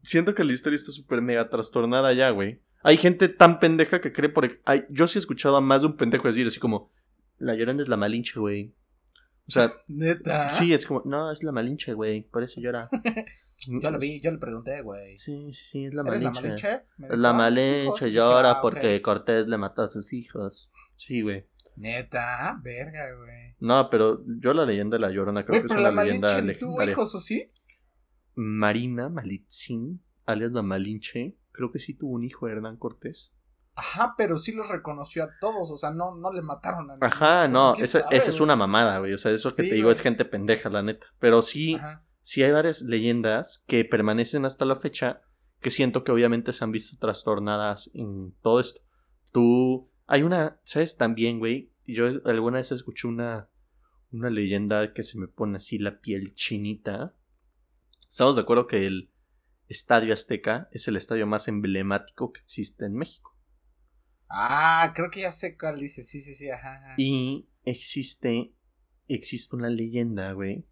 siento que la historia está súper mega trastornada ya, güey. Hay gente tan pendeja que cree por... Hay, yo sí he escuchado a más de un pendejo decir así como... La llorona es la malinche, güey. O sea, Neta. sí, es como... No, es la malinche, güey. Por eso llora. Yo lo vi, yo le pregunté, güey. Sí, sí, sí, es la ¿Eres la malinche. malinche? Es la "Ah, mis malinche hijos". Dije, llora "Ah, ok". porque Cortés le mató a sus hijos. Sí, güey. Neta, verga, güey. No, pero yo la leyenda de la llorona creo que es pero la una leyenda malinche ni tuvo legendaria. hijos, ¿o sí? Marina Malitzin, alias la Malinche, creo que sí tuvo un hijo de Hernán Cortés. Ajá, pero sí los reconoció a todos, o sea, no, no le mataron a nadie. Ajá, no, ¿Quién esa, sabe, esa es una mamada, güey. O sea, eso que te digo güey. es gente pendeja, la neta. Pero sí, Ajá. sí hay varias leyendas que permanecen hasta la fecha que siento que obviamente se han visto trastornadas en todo esto. Tú, hay una, ¿sabes? También, güey, yo alguna vez escuché una, una leyenda que se me pone así la piel chinita. Estamos de acuerdo que el Estadio Azteca es el estadio más emblemático que existe en México. Ah, creo que ya sé cuál dice, sí, sí, sí, ajá. ajá. Y existe, existe una leyenda, güey,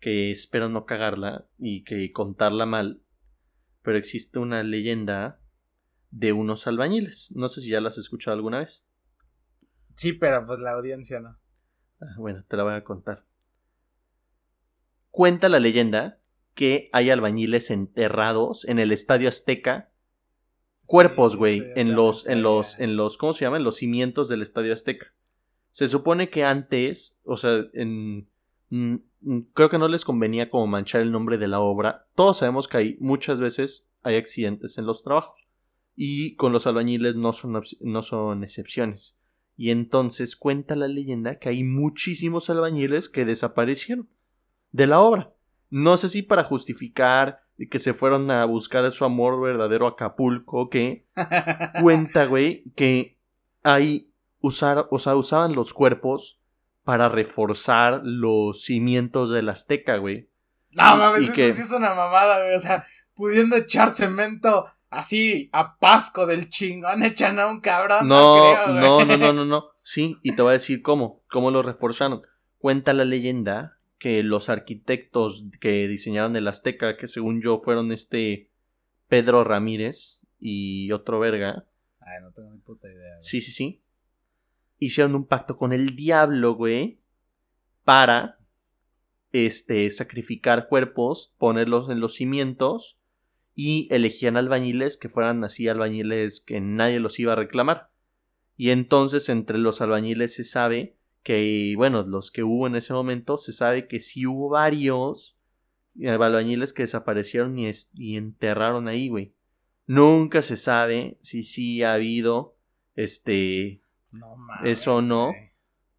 que espero no cagarla y que contarla mal, pero existe una leyenda de unos albañiles. No sé si ya las has escuchado alguna vez. Sí, pero pues la audiencia no. Ah, bueno, te la voy a contar. Cuenta la leyenda que hay albañiles enterrados en el Estadio Azteca cuerpos, güey, sí, en los, en los, en los, ¿cómo se llama? En los cimientos del Estadio Azteca. Se supone que antes, o sea, en, mm, mm, creo que no les convenía como manchar el nombre de la obra. Todos sabemos que hay muchas veces hay accidentes en los trabajos y con los albañiles no son, no son excepciones. Y entonces cuenta la leyenda que hay muchísimos albañiles que desaparecieron de la obra. No sé si para justificar que se fueron a buscar su amor verdadero a Acapulco o qué. Cuenta, güey, que ahí usar, o sea, usaban los cuerpos para reforzar los cimientos del Azteca, güey. No mames, eso que- sí es una mamada, güey. O sea, pudiendo echar cemento así a pasco del chingón, echan a un cabrón. No, No, creo, no, no, no, no, no. Sí, y te voy a decir cómo, cómo lo reforzaron. Cuenta la leyenda que los arquitectos que diseñaron el Azteca, que según yo fueron este Pedro Ramírez y otro verga, Ay, no tengo ni puta idea. güey. Sí, sí, sí. Hicieron un pacto con el diablo, güey. Para. Este. sacrificar cuerpos. Ponerlos en los cimientos. Y elegían albañiles que fueran así albañiles que nadie los iba a reclamar. Y entonces entre los albañiles se sabe que, bueno, los que hubo en ese momento, se sabe que sí hubo varios y albañiles que desaparecieron y, enterraron ahí, güey. Nunca se sabe si sí ha habido, este, No mames. Eso no. güey.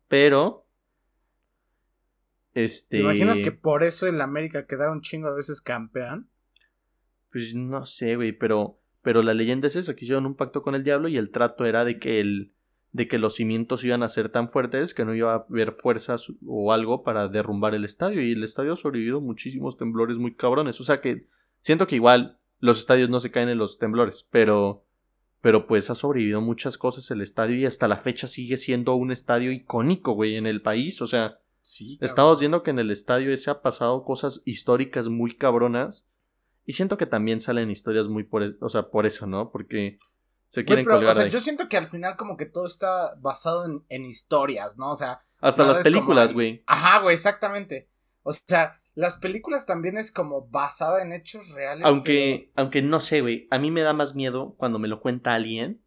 pero, este... ¿Te imaginas que por eso el América quedara un chingo a veces campeón? Pues no sé, güey, pero, pero la leyenda es esa, que hicieron un pacto con el diablo y el trato era de que el, de que los cimientos iban a ser tan fuertes que no iba a haber fuerzas o algo para derrumbar el estadio y el estadio ha sobrevivido muchísimos temblores muy cabrones, o sea que siento que igual los estadios no se caen en los temblores, pero pero pues ha sobrevivido muchas cosas el estadio y hasta la fecha sigue siendo un estadio icónico, güey, en el país, o sea, Sí. Estamos viendo que en el estadio ese ha pasado cosas históricas muy cabronas. Y siento que también salen historias muy por, e- o sea, por eso, ¿no? Porque se quieren pero, colgar o sea, ahí. yo siento que al final como que todo está basado en, en historias, ¿no? O sea, Hasta las películas, güey. Ajá, güey, exactamente. O sea, las películas también es como basada en hechos reales. Aunque, aunque no sé, güey. A mí me da más miedo cuando me lo cuenta alguien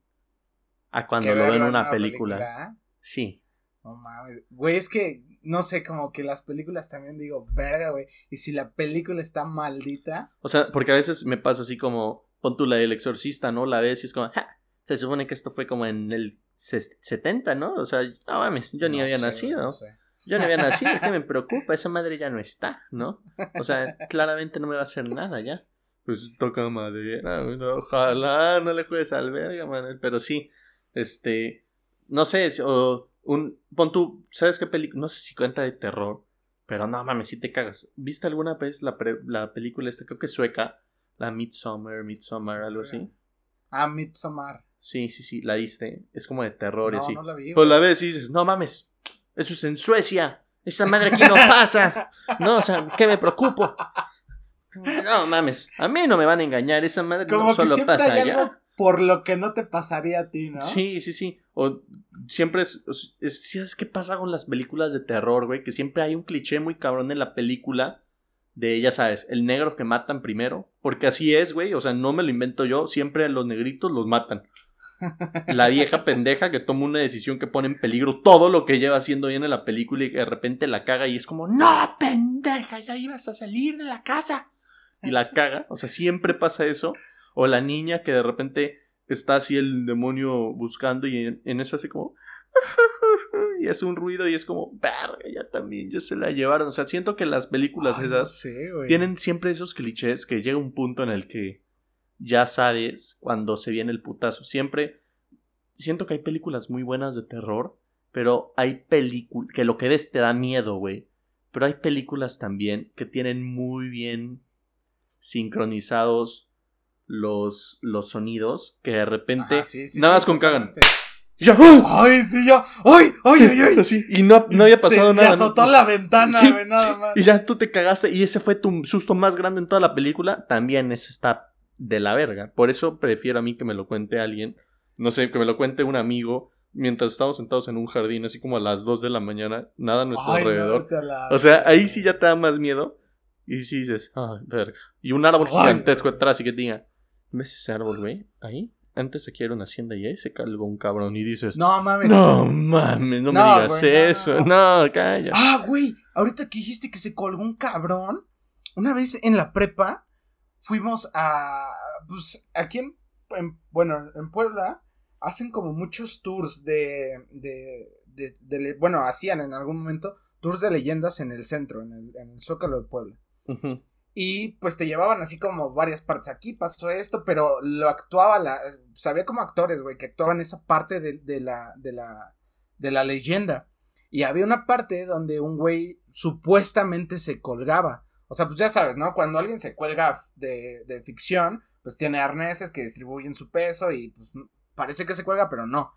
a cuando lo veo en verlo una película. Sí. No mames. Güey, es que, no sé, como que las películas también digo, verga, güey. Y si la película está maldita. O sea, porque a veces me pasa así como, pon tú la del exorcista, ¿no? La ves y es como, "Ja, se supone que esto fue como en el ses- 70, ¿no? O sea, no mames, yo ni no había sé, nacido. no sé. Yo no había nacido, ¿qué me preocupa? Esa madre ya no está, ¿no? O sea, claramente no me va a hacer nada ya. Pues toca madera, ojalá no le juegues al verga, Manuel. Pero sí, este, no sé, si- o un, pon tú, ¿sabes qué película? No sé si cuenta de terror, pero no mames, si te cagas. ¿Viste alguna vez la, pre- la película esta, creo que es sueca, la Midsommar, Midsommar, algo así? Ah, Midsommar. Sí, sí, sí, la viste. Es como de terror y No, así. no la vi. Pues la ves y dices, no mames, eso es en Suecia. Esa madre aquí no pasa. No, o sea, ¿qué me preocupo? No mames, a mí no me van a engañar. Esa madre Como no que solo siempre pasa hay allá. algo por lo que no te pasaría a ti, ¿no? Sí, sí, sí. O siempre es, es, ¿Sabes qué pasa con las películas de terror, güey? Que siempre hay un cliché muy cabrón en la película de, ya sabes, el negro que matan primero. Porque así es, güey. O sea, no me lo invento yo. Siempre los negritos los matan. La vieja pendeja que toma una decisión que pone en peligro todo lo que lleva haciendo bien en la película y que de repente la caga y es como, no, pendeja, ya ibas a salir de la casa. Y la caga, o sea, siempre pasa eso. O la niña que de repente está así el demonio buscando y en, en eso hace como... y hace un ruido y es como, verga, ya también, ya se la llevaron. O sea, siento que las películas Ay, no esas sé, tienen siempre esos clichés que llega un punto en el que ya sabes cuando se viene el putazo. Siempre siento que hay películas muy buenas de terror, pero hay películas que lo que ves te da miedo, güey. Pero hay películas también que tienen muy bien sincronizados los, los sonidos que de repente Ajá, sí, sí, nada sí, más con cagan. Y ya, ¡ah! Ay, sí, ya. Ay, ay, Sí, ay, ay. así, y no, no había pasado Se nada. Le ¿no? azotó la ventana, Sí, güey, nada más. Y ya tú te cagaste y ese fue tu susto más grande en toda la película. También eso está de la verga. Por eso prefiero a mí que me lo cuente alguien. No sé, que me lo cuente un amigo. Mientras estamos sentados en un jardín, así como a las 2 de la mañana, nada a nuestro Ay, alrededor. la- o sea, ahí sí ya te da más miedo. Y sí dices, ay, verga. Y un árbol Ay, gigantesco atrás y que diga, ¿ves ese árbol, güey? Ahí. Antes aquí era una hacienda y ahí se calvó un cabrón. Y dices, No mames. no mames, no me No, digas güey, no, eso. No, calla. Ah, güey, ahorita que dijiste que se colgó un cabrón, una vez en la prepa fuimos a, pues, aquí en, en- bueno, en Puebla hacen como muchos tours de, de, de, bueno, hacían en algún momento tours de leyendas en el centro, en el, en el Zócalo de Puebla. Y pues te llevaban así como varias partes. Aquí pasó esto, pero lo actuaba la. Sabía como actores, güey, que actuaban esa parte de, de la. de la. de la leyenda. Y había una parte donde un güey supuestamente se colgaba. O sea, pues ya sabes, ¿no? Cuando alguien se cuelga de, de ficción, pues tiene arneses que distribuyen su peso y pues parece que se cuelga, pero no.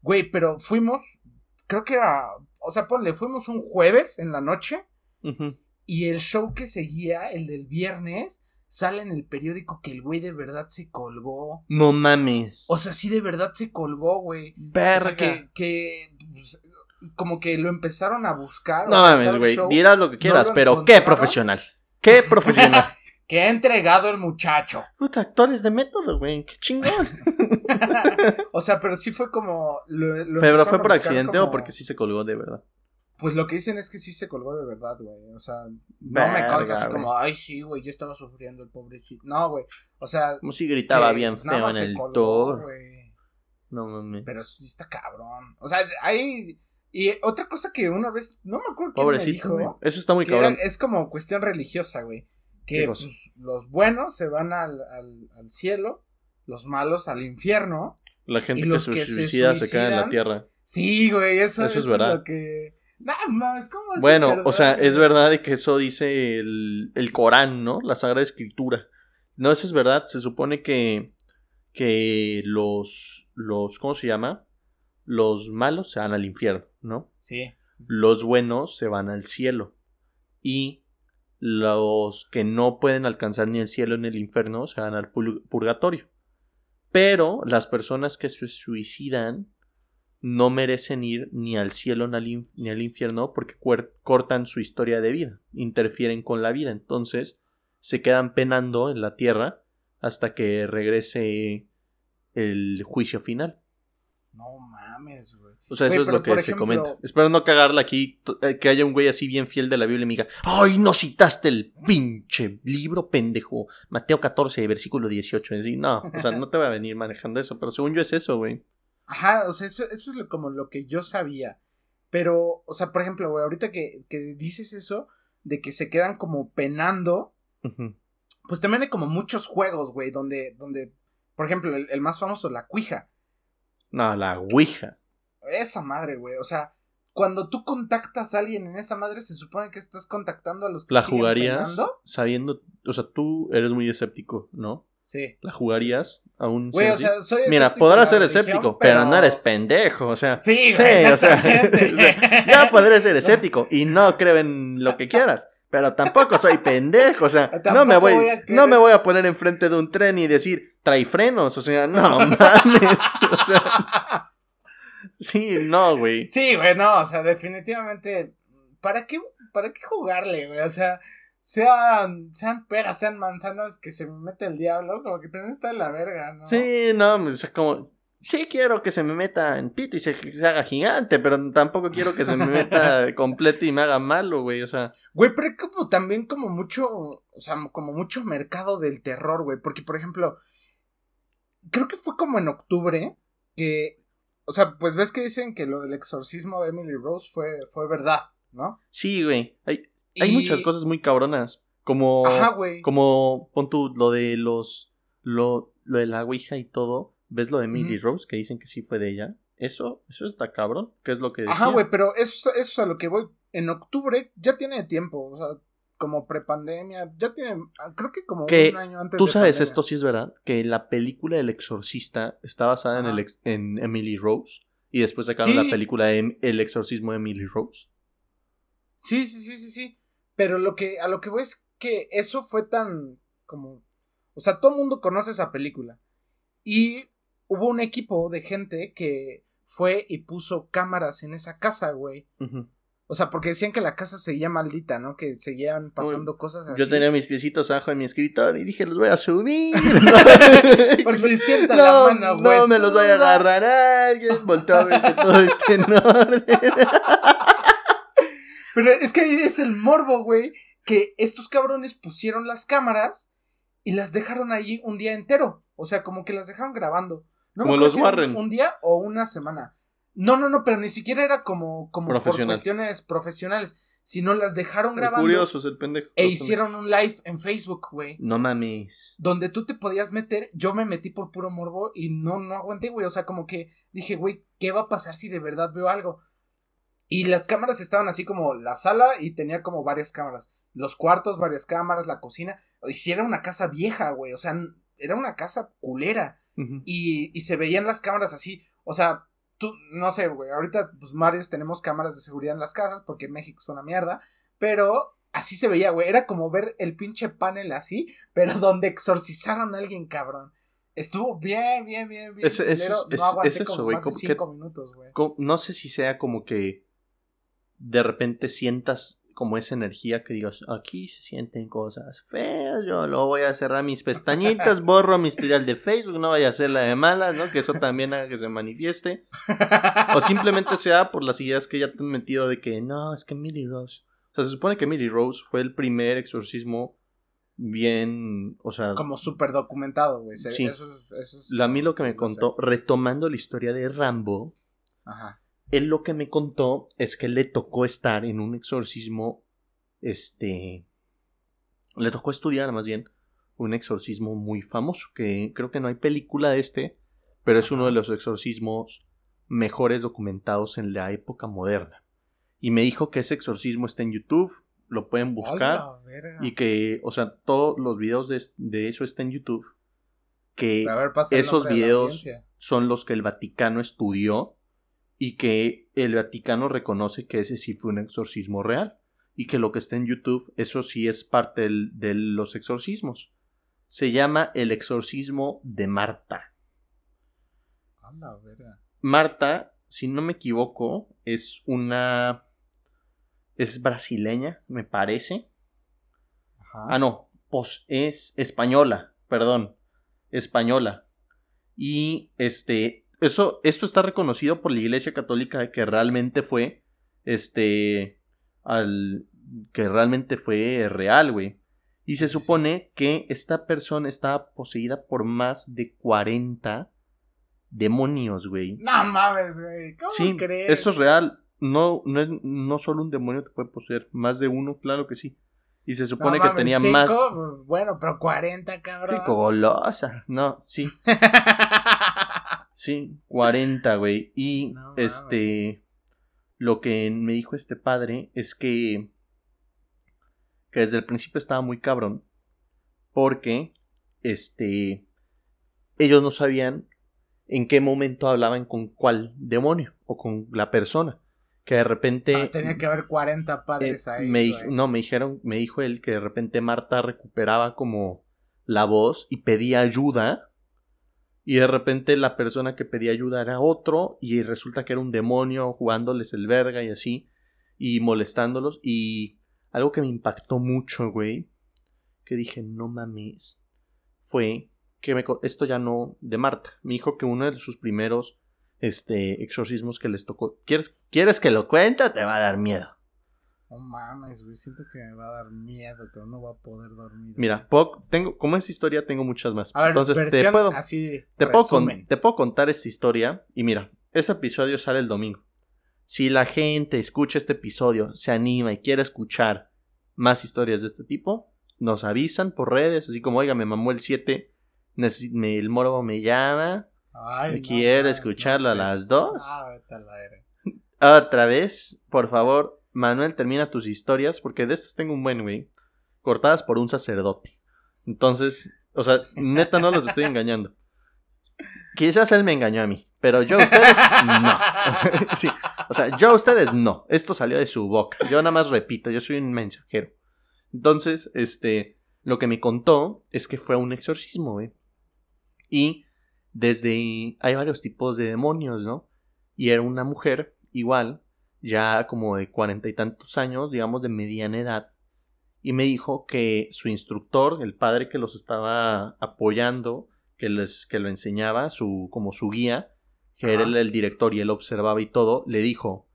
Güey, pero fuimos, creo que era, o sea, ponle, fuimos un jueves en la noche Ujú. Y el show que seguía, el del viernes, sale en el periódico que el güey de verdad se colgó. No mames. O sea, sí de verdad se colgó, güey. O Verga. sea, que, que pues, como que lo empezaron a buscar. o no sea, mames, güey. Dirás lo que quieras, lo pero qué profesional. Qué profesional. Que ha entregado el muchacho. Puta, actores de método, güey. Qué chingón. o sea, pero sí fue como. Lo, lo ¿Pero fue por accidente como- o porque sí se colgó de verdad? Pues lo que dicen es que sí se colgó de verdad, güey. O sea, no me causa así como, ay, sí, güey, yo estaba sufriendo el pobrecito. No, güey. O sea. Como si gritaba bien feo en el colgó, tour. güey. No mames. Pero sí está cabrón. O sea, hay. Y otra cosa que una vez. No me acuerdo quién Pobrecito, me dijo. Eso está muy era- cabrón. es como cuestión religiosa, güey. ¿Qué Que pues, los buenos se van al, al, al cielo, los malos al infierno. La gente y que los se que se suicida se cae en la tierra. Sí, güey, eso, Eso es verdad. lo que. Nada más, ¿cómo es Bueno, verdad, o sea, es verdad de que eso dice el, el Corán, ¿no? La Sagrada Escritura. No, eso es verdad. Se supone que, que los, los, ¿cómo se llama? Los malos se van al infierno, ¿no? Sí. sí, sí. Los buenos se van al cielo. Y los que no pueden alcanzar ni el cielo ni el infierno se van al purgatorio. Pero las personas que se suicidan no merecen ir ni al cielo ni al, infierno porque cortan su historia de vida, interfieren con la vida. Entonces se quedan penando en la tierra hasta que regrese el juicio final. No mames, güey. O sea, eso es pero lo que se ejemplo- comenta. Espero no cagarla aquí, eh, que haya un güey así bien fiel de la Biblia y me diga, ¡ay, no citaste el pinche libro pendejo! Mateo 14, versículo 18. Es decir, no, o sea, no te va a venir manejando eso, pero según yo es eso, güey. Ajá, o sea, eso, eso es lo- como lo que yo sabía. Pero, o sea, por ejemplo, güey, ahorita que, que dices eso, de que se quedan como penando, pues también hay como muchos juegos, güey, donde, donde, por ejemplo, el, el más famoso, la cuija. No, la Ouija. Esa madre, güey, o sea, cuando tú contactas a alguien en esa madre, se supone que estás contactando a los que ¿La siguen jugarías penando. sabiendo, o sea, tú eres muy escéptico, ¿no? Sí. ¿La jugarías aún Güey, o siendo sea, soy? Mira, podrás ser religión, escéptico, pero... no eres pendejo, o sea. Sí, Sí, güey, o sea, exactamente. o sea, ya podré ser escéptico y no creo en lo que quieras, pero tampoco soy pendejo, o sea, no me voy, no me voy a poner enfrente de un tren y decir, trae frenos, o sea, no mames, o sea, sí, no, güey. Sí, güey, no, o sea, definitivamente, ¿para qué, para qué jugarle, güey? O sea, sean, sean peras, sean manzanas que se me mete el diablo, como que también está de la verga, ¿no? Sí, no, o sea, como, sí quiero que se me meta en pito y se, se haga gigante, pero tampoco quiero que se me meta completo y me haga malo, güey, o sea, Güey, pero hay como también como mucho, o sea, como mucho mercado del terror, güey, porque, por ejemplo, creo que fue como en octubre que, o sea, pues ves que dicen que lo del exorcismo de Emily Rose fue, fue verdad, ¿no? sí, güey, hay, hay muchas cosas muy cabronas, como... Ajá, güey. Como pon tú lo de los. Lo, lo de la Ouija y todo. ¿Ves lo de Millie Rose? Que dicen que sí fue de ella. Eso, eso está cabrón. ¿Qué es lo que decía? Ajá, güey, pero eso, eso es a lo que voy. En octubre ya tiene tiempo, o sea, como prepandemia, ya tiene, ah, creo que como Que un año antes Tú de sabes pandemia. esto sí es verdad. Que la película El Exorcista está basada en, el ex- en Emily Rose. Y después sacaron Sí. la película de El Exorcismo de Emily Rose. Sí, sí, sí, sí, sí. Pero lo que, a lo que voy es que eso fue tan como. O sea, todo el mundo conoce esa película. Y hubo un equipo de gente que fue y puso cámaras en esa casa, güey. O sea, porque decían que la casa seguía maldita, ¿no? Que seguían pasando cosas así. Yo tenía mis piecitos abajo de mi escritorio y dije, los voy a subir. Por si sienta no, la mano, güey. No me los vaya a agarrar alguien. Volteo a ver que todo esté en orden. Pero es que ahí es el morbo, güey. Que estos cabrones pusieron las cámaras y las dejaron allí un día entero. O sea, como que las dejaron grabando. No me Como los Warren. Un día o una semana. No, no, no, pero ni siquiera era como, como por Profesional. cuestiones profesionales. Sino las dejaron grabando. curiosos el pendejo. E hicieron un live en Facebook, güey. No mames. Donde tú te podías meter. Yo me metí por puro morbo y no, no aguanté, güey. O sea, como que dije, güey, ¿qué va a pasar si de verdad veo algo? Y las cámaras estaban así como la sala y tenía como varias cámaras. Los cuartos, varias cámaras, la cocina. Y si era una casa vieja, güey. O sea, era una casa culera. Y, y se veían las cámaras así. O sea, tú, no sé, güey. Ahorita, pues, varios tenemos cámaras de seguridad en las casas porque México es una mierda. Pero así se veía, güey. Era como ver el pinche panel así, pero donde exorcizaron a alguien, cabrón. Estuvo bien, bien, bien, bien. Eso- eso es- no es eso, como güey, más de como que- cinco minutos, güey. No sé si sea como que de repente sientas como esa energía que digas, aquí se sienten cosas feas, yo lo voy a cerrar mis pestañitas, borro mi historial de Facebook, no vaya a ser la de malas, ¿no? Que eso también haga que se manifieste. O simplemente sea por las ideas que ya te han metido de que, no, es que Millie Rose. O sea, se supone que Millie Rose fue el primer exorcismo bien, o sea... Como súper documentado, güey. Sí. Eso, es- eso es- A mí lo que me no contó, retomando la historia de Rambo, Ajá. Él lo que me contó es que le tocó estar en un exorcismo, este, le tocó estudiar más bien un exorcismo muy famoso, que creo que no hay película de este, pero es uno de los exorcismos mejores documentados en la época moderna. Y me dijo que ese exorcismo está en YouTube, lo pueden buscar. Y que, o sea, todos los videos de, de eso están en YouTube. Que ver, esos videos son los que el Vaticano estudió y que el Vaticano reconoce que ese sí fue un exorcismo real y que lo que está en YouTube, eso sí es parte del- de los exorcismos. Se llama el exorcismo de Marta. A la verga. Marta, si no me equivoco, es una... es brasileña, me parece. Ajá. Ah, no, pues es española, perdón, española. Y este, eso, esto está reconocido por la Iglesia Católica de que realmente fue, este, al, que realmente fue real, güey. Y se supone que esta persona estaba poseída por más de 40 demonios, güey. No mames, güey. ¿Cómo Sí, crees? eso es real. No, no es, no solo un demonio te puede poseer, más de uno, claro que sí. Y se No supone que mames, tenía cinco, más. pues, Bueno, pero 40, cabrón. Sí, golosa. No, sí, sí, 40, güey. Y No este. Lo que me dijo este padre es que. Que desde el principio estaba muy cabrón. Porque. Este. Ellos no sabían en qué momento hablaban con cuál demonio o con la persona. Que de repente. Ah, tenía que haber 40 padres Eh, ahí. me güey. dijo- no, me dijeron, me dijo él que de repente Marta recuperaba como la voz y pedía ayuda. Y de repente la persona que pedía ayuda era otro. Y resulta que era un demonio jugándoles el verga y así. Y molestándolos. Y algo que me impactó mucho, güey. Que dije, no mames. Fue que me, esto ya no de Marta. Me dijo que uno de sus primeros este, exorcismos que les tocó. ¿Quieres, ¿Quieres que lo cuente? Te va a dar miedo. No mames, güey. Siento que me va a dar miedo, pero no voy a poder dormir. Mira, tengo, como es historia, tengo muchas más. A ver, Entonces te puedo, así. te, puedo con- resumen. te puedo contar esta historia. Y mira, este episodio sale el domingo. Si la gente escucha este episodio, se anima y quiere escuchar más historias de este tipo, nos avisan por redes, así como, oiga, me mamó el 7, necesi- me- el morbo me llama. Ay, ¿Me no quiere escucharlo a las dos? Ah, vete a la verga. Otra vez, por favor, Manuel, termina tus historias, porque de estas tengo un buen, güey. Cortadas por un sacerdote. Entonces, o sea, neta no los estoy engañando. Quizás él me engañó a mí, pero yo a ustedes no. Sí, o sea, yo a ustedes no. Esto salió de su boca. Yo nada más repito, yo soy un mensajero. Entonces, este, lo que me contó es que fue un exorcismo, güey. Y desde hay varios tipos de demonios, ¿no? Y era una mujer, igual, ya como de cuarenta y tantos años, digamos de mediana edad, y me dijo que su instructor, el padre que los estaba apoyando, que les que lo enseñaba, su como su guía, que era el, el director y él observaba y todo, le dijo,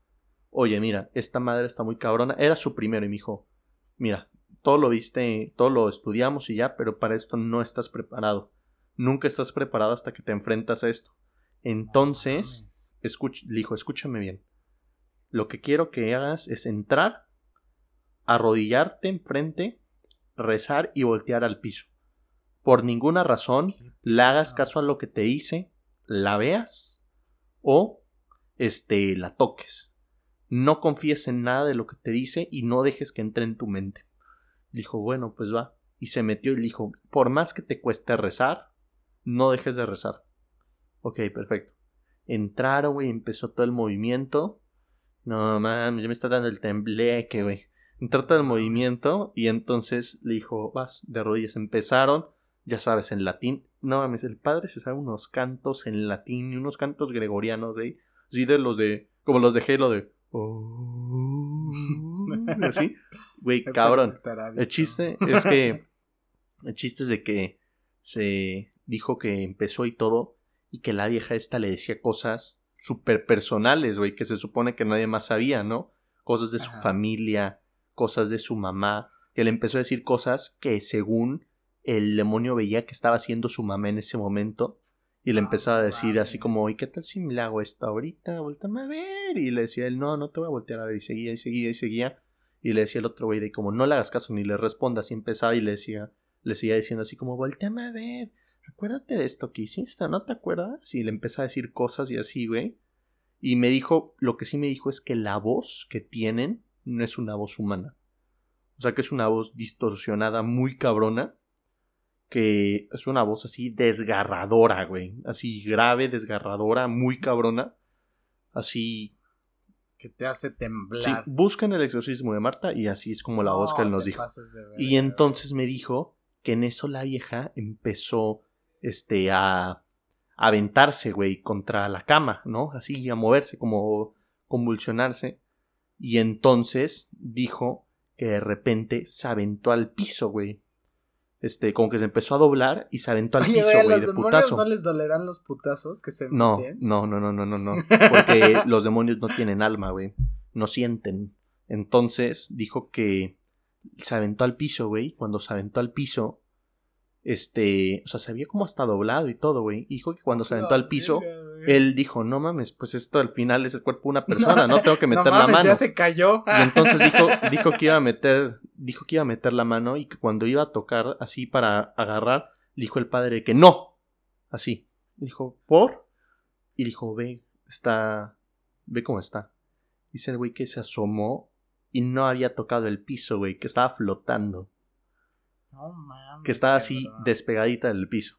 "Oye, mira, esta madre está muy cabrona." Era su primero y me dijo, "Mira, todo lo viste, todo lo estudiamos y ya, pero para esto no estás preparado. Nunca estás preparado hasta que te enfrentas a esto." Entonces, Mames. escuch- le dijo, escúchame bien. Lo que quiero que hagas es entrar, arrodillarte enfrente, rezar y voltear al piso. Por ninguna razón le hagas caso a lo que te dice, la veas o este la toques. No confíes en nada de lo que te dice y no dejes que entre en tu mente. Dijo, bueno, pues va. Y se metió y le dijo, por más que te cueste rezar, no dejes de rezar. Ok, perfecto. Entraron, güey, empezó todo el movimiento. No, mames, ya me está dando el tembleque, güey. Entró todo el movimiento y entonces le dijo, vas, de rodillas. Empezaron, ya sabes, en latín. No mames, el padre se sabe unos cantos en latín y unos cantos gregorianos, güey. Así de los de, como los de Halo de... "Oh". así. Güey, cabrón. El chiste es que. El chiste es de que se dijo que empezó y todo. Y que la vieja esta le decía cosas súper personales, güey. Que se supone que nadie más sabía, ¿no? Cosas de su Ajá. familia, cosas de su mamá. Que le empezó a decir cosas que según el demonio veía que estaba haciendo su mamá en ese momento. Y le empezaba a decir así como, ¿y qué tal si me la hago esto ahorita? Voltame a ver. Y le decía él, no, no te voy a voltear a ver. Y seguía y seguía y seguía. Y le decía el otro güey de como, no le hagas caso ni le respondas. Y empezaba y le decía, le seguía diciendo así como, volteame a ver. Acuérdate de esto que hiciste, ¿no te acuerdas? Y le empezaba a decir cosas y así, güey. Y me dijo, lo que sí me dijo es que la voz que tienen no es una voz humana. O sea que es una voz distorsionada muy cabrona. Que es una voz así desgarradora, güey. Así grave, desgarradora, muy cabrona. Así. Que te hace Sí, temblar. buscan el exorcismo de Marta y así es como la voz que él No nos dijo. Y entonces me dijo que en eso la vieja empezó este a, a aventarse, güey, contra la cama, ¿no? Así a moverse, como convulsionarse. Y entonces dijo que de repente se aventó al piso, güey. Este, como que se empezó a doblar y se aventó al Oye, piso, güey, ¿a güey, los de putazo. no les dolerán los putazos que se No, meten? no, no, no, no, no, no. Porque los demonios no tienen alma, güey. No sienten. Entonces dijo que se aventó al piso, güey. Cuando se aventó al piso, este, o sea, se había como hasta doblado y todo, güey. Y Dijo que cuando se aventó al piso, él dijo, no mames, pues esto al final es el cuerpo de una persona, no tengo que No meter la mano. ya se cayó. Y entonces dijo, dijo que iba a meter, dijo que iba a meter la mano y que cuando iba a tocar así para agarrar, le dijo el padre que no. Así. Dijo, ¿por? Y dijo, ve, está, ve cómo está. Dice el güey que se asomó y no había tocado el piso, güey, que estaba flotando, No mames. que estaba así cabrón. despegadita del piso.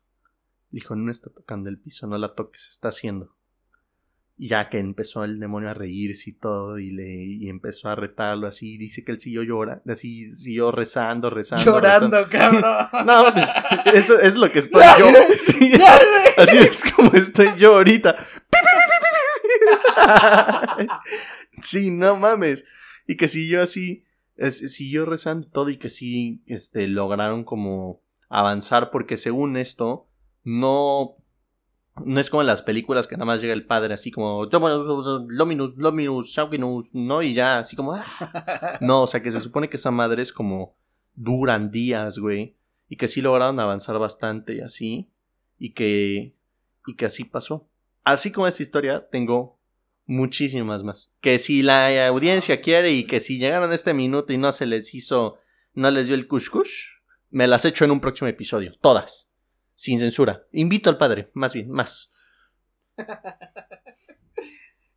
Dijo, no está tocando el piso, no la toques, está haciendo. Y ya que empezó el demonio a reírse y todo, y le y empezó a retarlo así, dice que él siguió llorando, así siguió rezando, rezando. Llorando, cabrón. rezando. No, pues, eso es lo que estoy yo. Sí, así es como estoy yo ahorita. Sí, no mames. Y que siguió así, es- siguió rezando todo y que sí, este, lograron como avanzar porque según esto, no, no es como en las películas que nada más llega el padre así como, Lominus, Lominus, Shaukinus, ¿no? Y ya, así como, "Ah". no, o sea que se supone que esa madre es como, duran días, güey. Y que sí lograron avanzar bastante y así. Y que, y que así pasó. Así como esta historia, tengo muchísimas más. Que si la audiencia quiere y que si llegaron a este minuto y no se les hizo, no les dio el kush kush, me las echo en un próximo episodio. Todas. Sin censura. Invito al padre, más bien, más.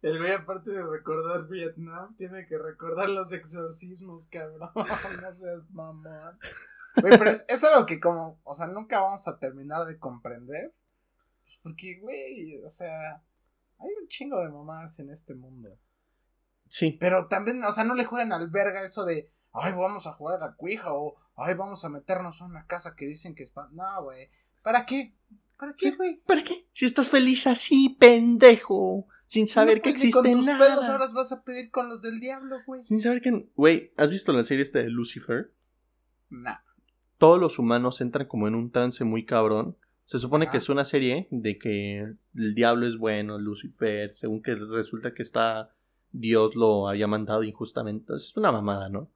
El güey, aparte de recordar Vietnam, tiene que recordar los exorcismos, cabrón. No seas mamón. Güey, pero es, es algo que como, o sea, nunca vamos a terminar de comprender. Pues porque, güey, o sea, hay un chingo de mamadas en este mundo. Sí. Pero también, o sea, no le juegan al verga eso de, ay, vamos a jugar a la cuija o, ay, vamos a meternos a una casa que dicen que es... pa-". No, güey. ¿Para qué? ¿Para qué, güey? ¿Para qué? Si estás feliz así, pendejo. Sin saber No, que pues, existe con tus nada. pedos ahora vas a pedir con los del diablo, güey. Sin saber que... Güey, ¿has visto la serie esta de Lucifer? Nah. todos los humanos entran como en un trance muy cabrón. Se supone que es una serie de que el diablo es bueno, Lucifer, según que resulta que está Dios lo había mandado injustamente. Es una mamada, ¿no?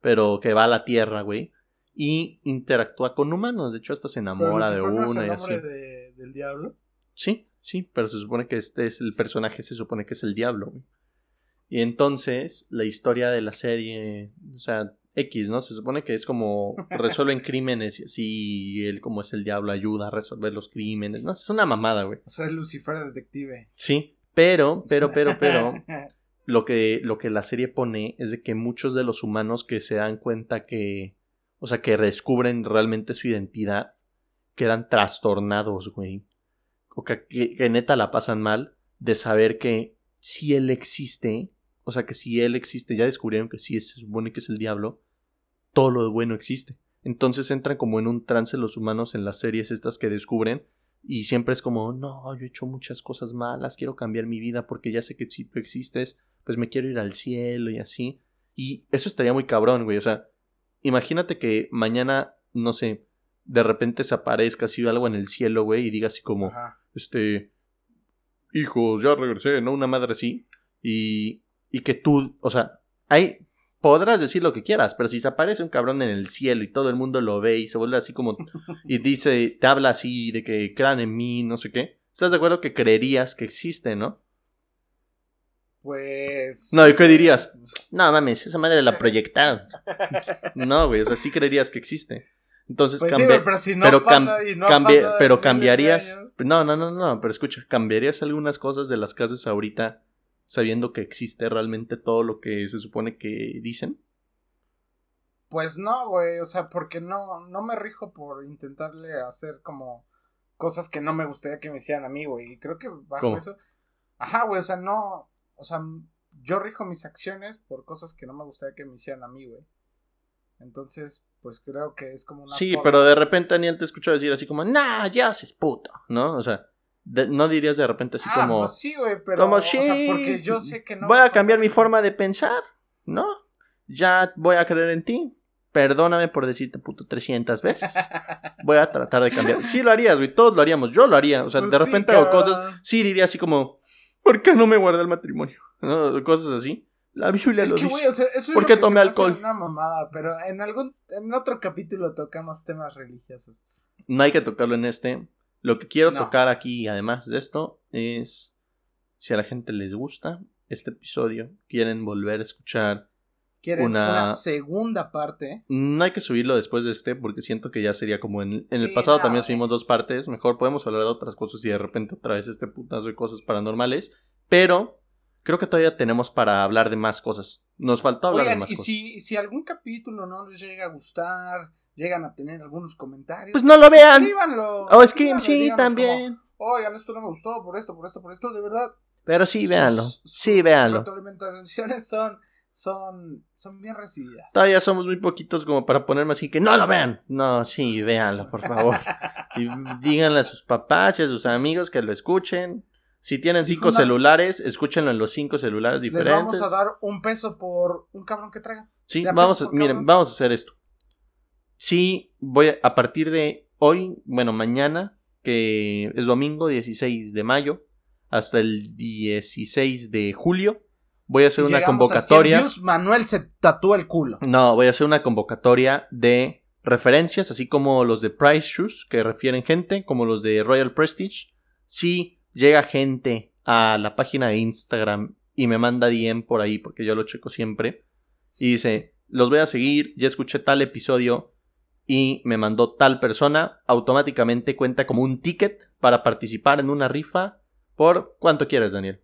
Pero que va a la tierra, güey, y interactúa con humanos. De hecho, hasta se enamora de una y así. de- del diablo. Sí, sí, pero se supone que este es el personaje, se supone que es el diablo, güey. Y entonces, la historia de la serie, o sea, X, ¿no? Se supone que es como resuelven crímenes y así, y él como es el diablo ayuda a resolver los crímenes. No, es una mamada, güey. O sea, es Lucifer detective. Sí, pero, pero, pero, pero, lo que, lo que la serie pone es de que muchos de los humanos que se dan cuenta que, o sea, que descubren realmente su identidad, quedan trastornados, güey. O que, que- que neta la pasan mal de saber que si él existe, o sea, que si él existe, ya descubrieron que sí, se supone que es el diablo, todo lo bueno existe. Entonces entran como en un trance los humanos en las series estas que descubren y siempre es como, no, yo he hecho muchas cosas malas, quiero cambiar mi vida porque ya sé que si tú existes, pues me quiero ir al cielo y así. Y eso estaría muy cabrón, güey. O sea, imagínate que mañana, no sé, de repente se aparezca así algo en el cielo, güey, y diga así como, Ajá. este, hijos, ya regresé, ¿no? Una madre así. Y, y que tú, o sea, ahí podrás decir lo que quieras, pero si se aparece un cabrón en el cielo y todo el mundo lo ve y se vuelve así como, y dice, te habla así de que crean en mí, no sé qué, ¿estás de acuerdo que creerías que existe, no? Pues. No, ¿y qué dirías? No mames, esa madre la proyectaron. No, güey, o sea, sí creerías que existe. Entonces Pues sí, pero si no pero cam- pasa y no pasa pero cambiarías. No, no, no, no, pero escucha, ¿cambiarías algunas cosas de las casas ahorita sabiendo que existe realmente todo lo que se supone que dicen? Pues no, güey, o sea, porque no, no me rijo por intentarle hacer como cosas que no me gustaría que me hicieran a mí, güey. Y creo que bajo ¿Cómo? eso. Ajá, güey, o sea, no. O sea, yo rijo mis acciones por cosas que no me gustaría que me hicieran a mí, güey. Entonces, pues creo que es como una. Sí, forma- pero de repente Daniel te escuchó decir así como, nah, ya haces puto, ¿no? O sea, de- no dirías de repente así Ah, como, pues sí, güey, pero. como o sea, sí, porque yo sé que no. voy a cambiar mi forma de pensar, ¿no? Ya voy a creer en ti. Perdóname por decirte puto 300 veces. Voy a tratar de cambiar. Sí lo harías, güey. Todos lo haríamos. Yo lo haría. O sea, Pues de sí, repente hago cabrón. cosas. Sí diría así como, ¿por qué no me guardé el matrimonio? ¿No? Cosas así. La Biblia Es lo que, dice. güey, o sea, eso es ¿Por lo qué que tomé alcohol? una mamada, pero en algún, en otro capítulo tocamos temas religiosos. No hay que tocarlo en este. Lo que quiero No. tocar aquí, además de esto, es si a la gente les gusta este episodio, quieren volver a escuchar. Quieren Una- una, segunda parte. No hay que subirlo después de este, porque siento que ya sería como en, en el pasado no, también güey. subimos dos partes. Mejor podemos hablar de otras cosas y de repente otra vez este putazo de cosas paranormales. Pero creo que todavía tenemos para hablar de más cosas. Nos faltó hablar de más y cosas. si, si algún capítulo no les llega a gustar, llegan a tener algunos comentarios. Pues no lo vean. Escríbanlo. O que escríbanlo, sí, también. como, Oigan, esto no me gustó por esto, por esto, por esto, de verdad. Pero sí, véanlo. sus- Sí, sus véanlo. retroalimentaciones son, son, son bien recibidas. Todavía somos muy poquitos como para ponerme así que no lo vean. No, sí, véanlo, por favor. Y díganle a sus papás y a sus amigos que lo escuchen. Si tienen cinco celulares, escúchenlo en los cinco celulares Les diferentes. vamos a dar un peso por un cabrón que traigan. Sí, vamos a, miren, cabrón. vamos a hacer esto. Sí, voy a, a partir de hoy, bueno, mañana, que es domingo 16 de mayo, hasta el 16 de julio, voy a hacer Si una llegamos a 100 convocatoria. views, Manuel se tatúa el culo. No, voy a hacer una convocatoria de referencias, así como los de Price Shoes, que refieren gente, como los de Royal Prestige. Si llega gente a la página de Instagram y me manda DM por ahí, porque yo lo checo siempre, y dice, los voy a seguir, ya escuché tal episodio y me mandó tal persona, automáticamente cuenta como un ticket para participar en una rifa por cuánto quieres, Daniel.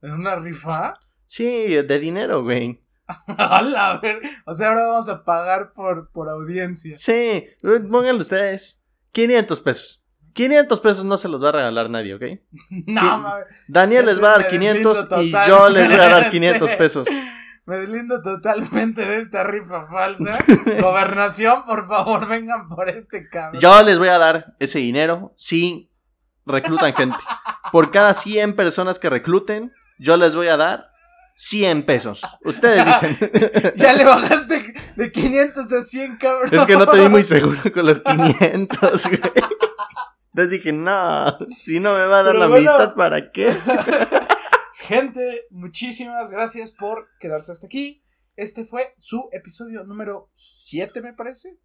¿En una rifa? Sí, de dinero, güey. A la ver- O sea, ahora vamos a pagar por, por audiencia. Sí, pónganlo ustedes. 500 pesos. 500 pesos no se los va a regalar nadie, ¿ok? No, mames. Daniel les va a dar Me 500 deslindo y yo les voy a dar totalmente. 500 pesos. Me deslindo totalmente de esta rifa falsa. Gobernación, por favor, vengan por este cabrón. Yo les voy a dar ese dinero si reclutan gente. Por cada 100 personas que recluten, yo les voy a dar 100 pesos. Ustedes dicen. Ya le bajaste de 500 a 100, cabrón. Es que no te vi muy seguro con los 500, güey. Entonces dije, no, si no me va a dar Pero la bueno. mitad, ¿para qué? Gente, muchísimas gracias por quedarse hasta aquí. Este fue su episodio número 7, me parece.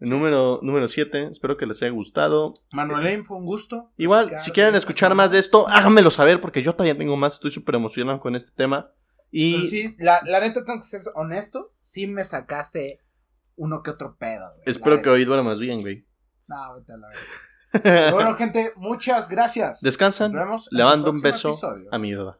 Número, número 7, espero que les haya gustado. Manuel, fue un gusto. Igual, si quieren escuchar más de esto, háganmelo saber porque yo todavía tengo más, estoy súper emocionado con este tema. Y Pero sí, la, la neta tengo que ser honesto, sí me sacaste uno que otro pedo. güey, espero que hoy duermas bien, güey. No, vete a la bueno, gente, muchas gracias. Descansan, Nos vemos le mando un beso episodio. a mi beba.